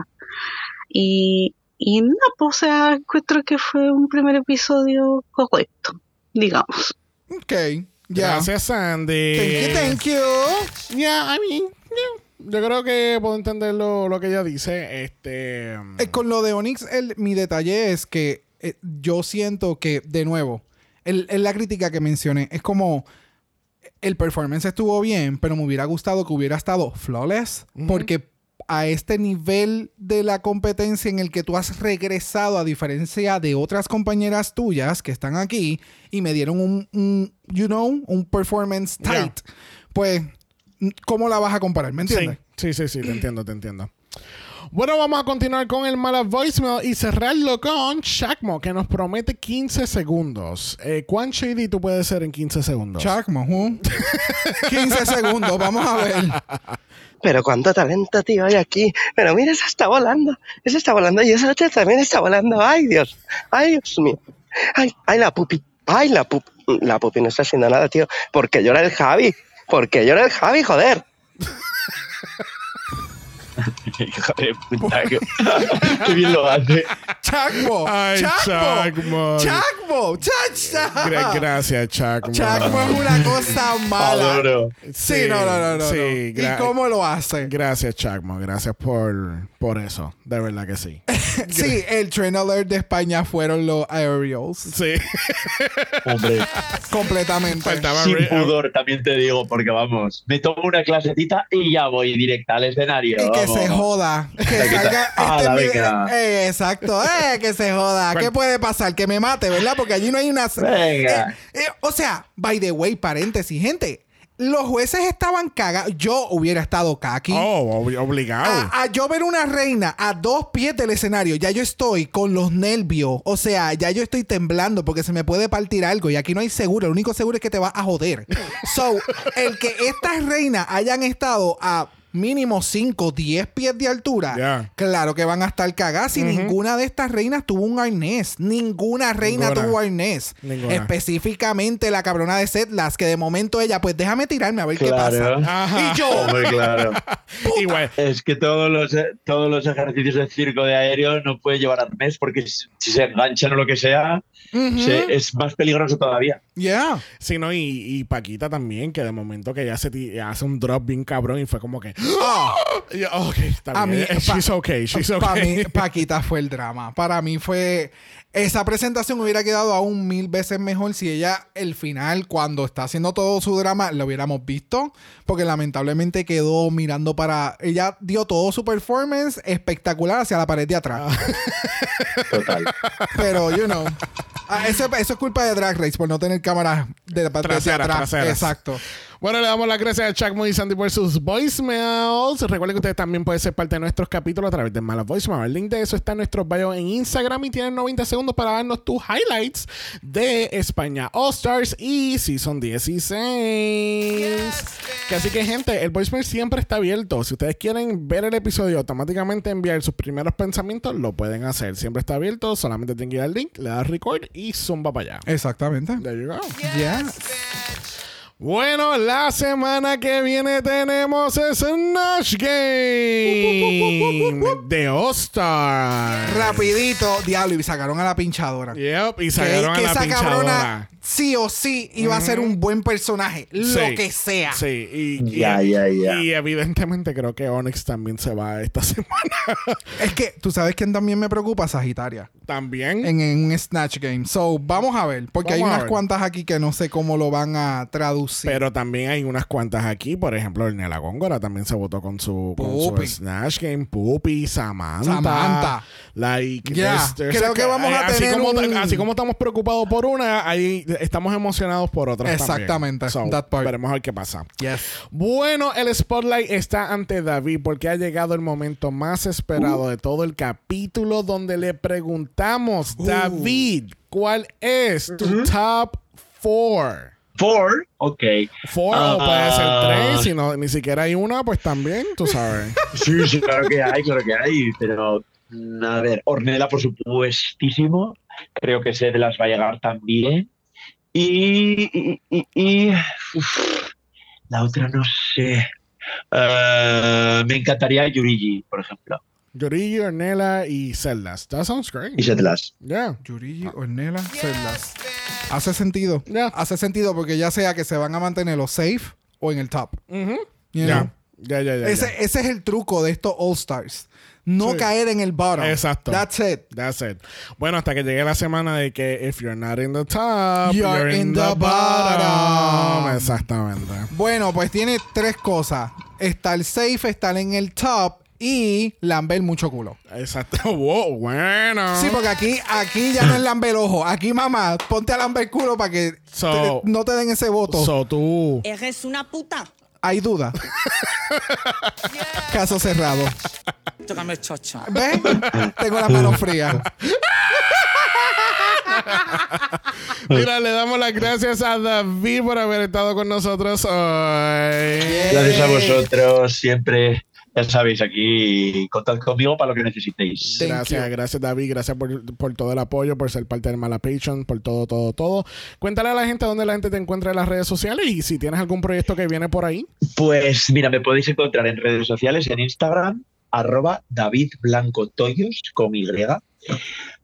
Y, y no, pues, o sea, encuentro que fue un primer episodio correcto, digamos. Ok. Gracias, Sandy. Thank you, thank you. Yeah, I mean, yeah. Yo creo que puedo entender lo, lo que ella dice. Este. Eh, con lo de Onyx, el- mi detalle es que eh, yo siento que, de nuevo, el, el- la crítica que mencioné es como el performance estuvo bien, pero me hubiera gustado que hubiera estado flawless, porque a este nivel de la competencia en el que tú has regresado, a diferencia de otras compañeras tuyas que están aquí y me dieron un, un, you know, un performance Yeah. tight, pues, ¿cómo la vas a comparar? ¿Me Sí, entiendes? sí, sí, sí, te entiendo, te entiendo. Bueno, vamos a continuar con el mala voicemail y cerrarlo con Shakmo, que nos promete 15 segundos. Eh, ¿Cuán shady tú puedes ser en 15 segundos? Chacmo, ¿huh? 15 segundos, vamos a ver. Pero cuánto talento, tío, hay aquí. Pero mira, esa está volando. Esa está volando y esa otra también está volando. Ay, Dios. Ay, Dios mío. Ay, ay, la pupi. Ay, la pupi. La pupi no está haciendo nada, tío. Porque llora el Javi. Porque llora el Javi, joder. Hijo de puta, que- qué bien lo hace. Chacmo, Ay, Chacmo, Chacmo. Chacmo. Gra- gracias, Chakmo. Chacmo es una cosa mala. Adoro. Sí, no, no, no, no. Sí, no. ¿Y cómo lo hace? Gracias, Chakmo. Gracias por, por eso. De verdad que sí. Sí, el Train Alert de España fueron los Aerials. Sí. Hombre, Completamente. Faltaba sin pudor también te digo, porque vamos, me tomo una clasetita y ya voy directa al escenario. Y que vamos. se joda. Que Venga, salga. ah, este venga. eh, exacto. Eh, que se joda. ¿Qué puede pasar? Que me mate, ¿verdad? Porque allí no hay una. Venga. Eh, eh, o sea, by the way, paréntesis, gente. Los jueces estaban cagados. Yo hubiera estado kaki. Oh, ob- obligado. A, a yo ver una reina a dos pies del escenario, ya yo estoy con los nervios. O sea, ya yo estoy temblando porque se me puede partir algo. Y aquí no hay seguro. Lo único seguro es que te vas a joder. So, el que estas reinas hayan estado a mínimo 5, 10 pies de altura, claro que van a estar cagadas. Y ninguna de estas reinas tuvo un arnés. Ninguna reina Ninguna. tuvo arnés. Ninguna. Específicamente la cabrona de Setlas, que de momento ella, pues déjame tirarme a ver qué pasa. Ajá. Y yo, Hombre, claro. Igual. Es que todos los, todos los ejercicios de circo de aéreo no pueden llevar arnés porque si, si se enganchan o lo que sea, Se- es más peligroso todavía. yeah. Sí, no, y, y Paquita también, que de momento que ya se hace un drop bien cabrón y fue como que. Ah. Yo, está A bien. mí, she's okay, she's Para okay. mí, Paquita fue el drama. Para mí fue. Esa presentación hubiera quedado aún mil veces mejor si ella, el final, cuando está haciendo todo su drama, lo hubiéramos visto. Porque lamentablemente quedó mirando para. Ella dio todo su performance espectacular hacia la pared de atrás. Total. Pero, you know. ah, eso, eso es culpa de Drag Race por no tener cámaras de la parte de Traseras, atrás. traseras. Exacto. Bueno, le damos las gracias a Chuck y Sandy por sus voicemails. Recuerden que ustedes también pueden ser parte de nuestros capítulos a través de Malas Voicemail. El link de eso está en nuestro bio en Instagram y tienen 90 segundos para darnos tus highlights de España All Stars y Season 16. Que así que, gente, el voicemail siempre está abierto. Si ustedes quieren ver el episodio automáticamente enviar sus primeros pensamientos, lo pueden hacer. Siempre está abierto. Solamente tienen que ir al link, le das record y zumba para allá. Exactamente. There you go. Yeah. Bueno, la semana que viene tenemos Snatch Game de All Star. Rapidito, diablo, y sacaron a la pinchadora. Yep, y sacaron que a la esa pinchadora. cabrona sí o sí iba a ser un buen personaje, lo que sea. Sí, y, Ya, y- ya, ya. y evidentemente creo que Onyx también se va esta semana. Es que tú sabes quién también me preocupa, Sagitaria, también. en, en un Snatch Game. So, vamos a ver, porque Vamos hay unas ver. cuantas aquí que no sé cómo lo van a traducir. Pero también hay unas cuantas aquí. Por ejemplo, Nela Góngora también se votó con su, con su Pupi. Snatch Game. Pupi, Samantha. Samantha. Like, Ya, there's- there's creo que vamos a así tener como, un- así como estamos preocupados por una, ahí estamos emocionados por otras Exactamente, también. So, that part. veremos a ver qué pasa. Yes. Bueno, el spotlight está ante David porque ha llegado el momento más esperado Uh. de todo el capítulo donde le preguntamos, David, ¿cuál es tu top four? Four, ok. Four o puede ser Ah. tres, si no, ni siquiera hay una, pues también, tú sabes. Sí, sí, claro que hay, claro que hay, pero mm, a ver, Ornella por supuestísimo, creo que se de las va a llegar también. Y, y, y- y- uf, la otra no sé. Eh, me encantaría Yurigi, por ejemplo, Yorigi, Ornella y Celdas. That sounds great. y Setlas. Yeah. Yurigi, Ornella, Celdas. Hace sentido. Ya. Hace sentido porque ya sea que se van a mantener los safe o en el top. Ujú. You know? Ya. Ya, ya, ya. Ese, ya. ese es el truco de estos All Stars. No Sí. caer en el bottom. Exacto. That's it. That's it. Bueno, hasta que llegue la semana de que if you're not in the top, You're in the bottom. Exactamente. Bueno, pues tiene tres cosas. Estar safe, estar en el top y lamber mucho culo. Exacto. Wow, bueno. Sí, porque aquí, aquí ya no es lamber ojo. Aquí, mamá, ponte a lamber culo para que So- te- no te den ese voto. So tú. Eres una puta. Hay duda. Caso cerrado. Tócame chocho. ¿Ves? Tengo la mano fría. Mira, le damos las gracias a David por haber estado con nosotros hoy. Gracias a vosotros, siempre. Ya sabéis, aquí contad conmigo para lo que necesitéis. Gracias, gracias David, gracias por, por todo el apoyo, por ser parte del Mala Patreon, por todo, todo, todo. Cuéntale a la gente dónde la gente te encuentra en las redes sociales y si tienes algún proyecto que viene por ahí. Pues mira, me podéis encontrar en redes sociales, en Instagram, arroba David Blanco Toyos, con Y.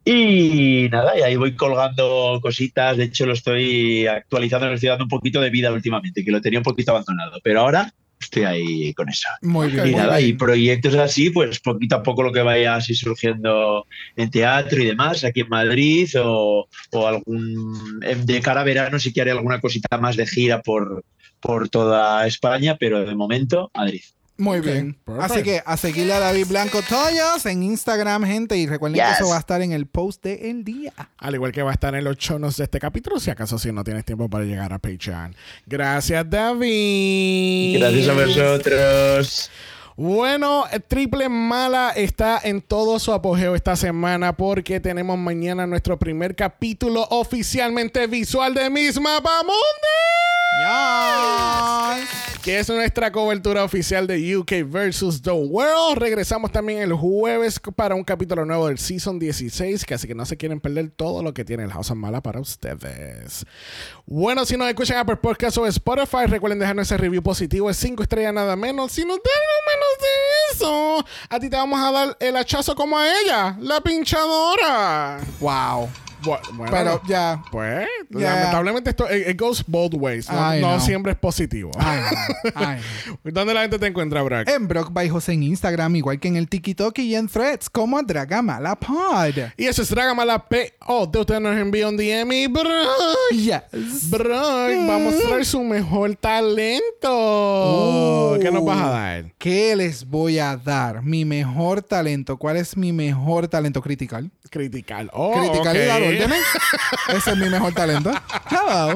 Y nada, y ahí voy colgando cositas. De hecho, lo estoy actualizando, le estoy dando un poquito de vida últimamente, que lo tenía un poquito abandonado. Pero ahora estoy ahí con eso. Muy bien. Y muy nada, bien. y proyectos así, pues poquito a poco lo que vaya así surgiendo en teatro y demás, aquí en Madrid, o, o algún em, de cara a verano sí que haré alguna cosita más de gira por, por toda España, pero de momento, Madrid. Muy bien. perfect. Así que a seguirle a David Blanco Toyos en Instagram, gente. Y recuerden que Yes. eso va a estar en el post del día. Al igual que va a estar en los chonos de este capítulo, si acaso si no tienes tiempo para llegar a Patreon. Gracias, David. Gracias a vosotros. Bueno, Triple Mala está en todo su apogeo esta semana porque tenemos mañana nuestro primer capítulo oficialmente visual de Miss Mapamundi. Que es nuestra cobertura oficial de UK versus The World. Regresamos también el jueves para un capítulo nuevo del Season 16. Que así que no se quieren perder todo lo que tiene el House of Mala para ustedes. Bueno, si nos escuchan Apple Podcast o Spotify, recuerden dejarnos ese review positivo. Es 5 estrellas nada menos. Si nos dan menos de eso, a ti te vamos a dar el hachazo como a ella, la pinchadora. Wow. Bu- Bueno, Pero ya. pues, Ya. lamentablemente esto it, it goes both ways. No, siempre es positivo. Ay. Ay. ¿Dónde la gente te encuentra, Brock? En Brock by José en Instagram, igual que en el TikTok y en Threads, como Dragamala Pod. Y eso es Dragamala P. Oh, de usted nos envía un DM y Brock. Yes. Brock va a mostrar su mejor talento. Uh. ¿Qué nos vas a dar? ¿Qué les voy a dar? Mi mejor talento. ¿Cuál es mi mejor talento critical? Critical. Oh, critical órdenes. Ese es mi mejor talento. Hello.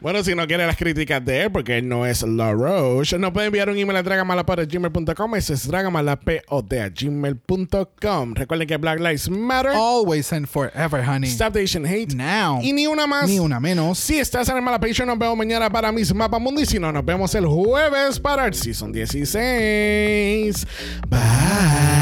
Bueno, si no quiere las críticas de él, porque él no es La Roche, nos puede enviar un email a dragamalapod.gmail.com. Ese es dragamalapod.gmail.com. Recuerden que Black Lives Matter. Always and forever, honey. Stop the Asian Hate. Now. Y ni una más. Ni una menos. Si estás en el Mala Patreon, nos vemos mañana para Mis Mapa Mundi. Si no, nos vemos el jueves para el Season 16. Bye.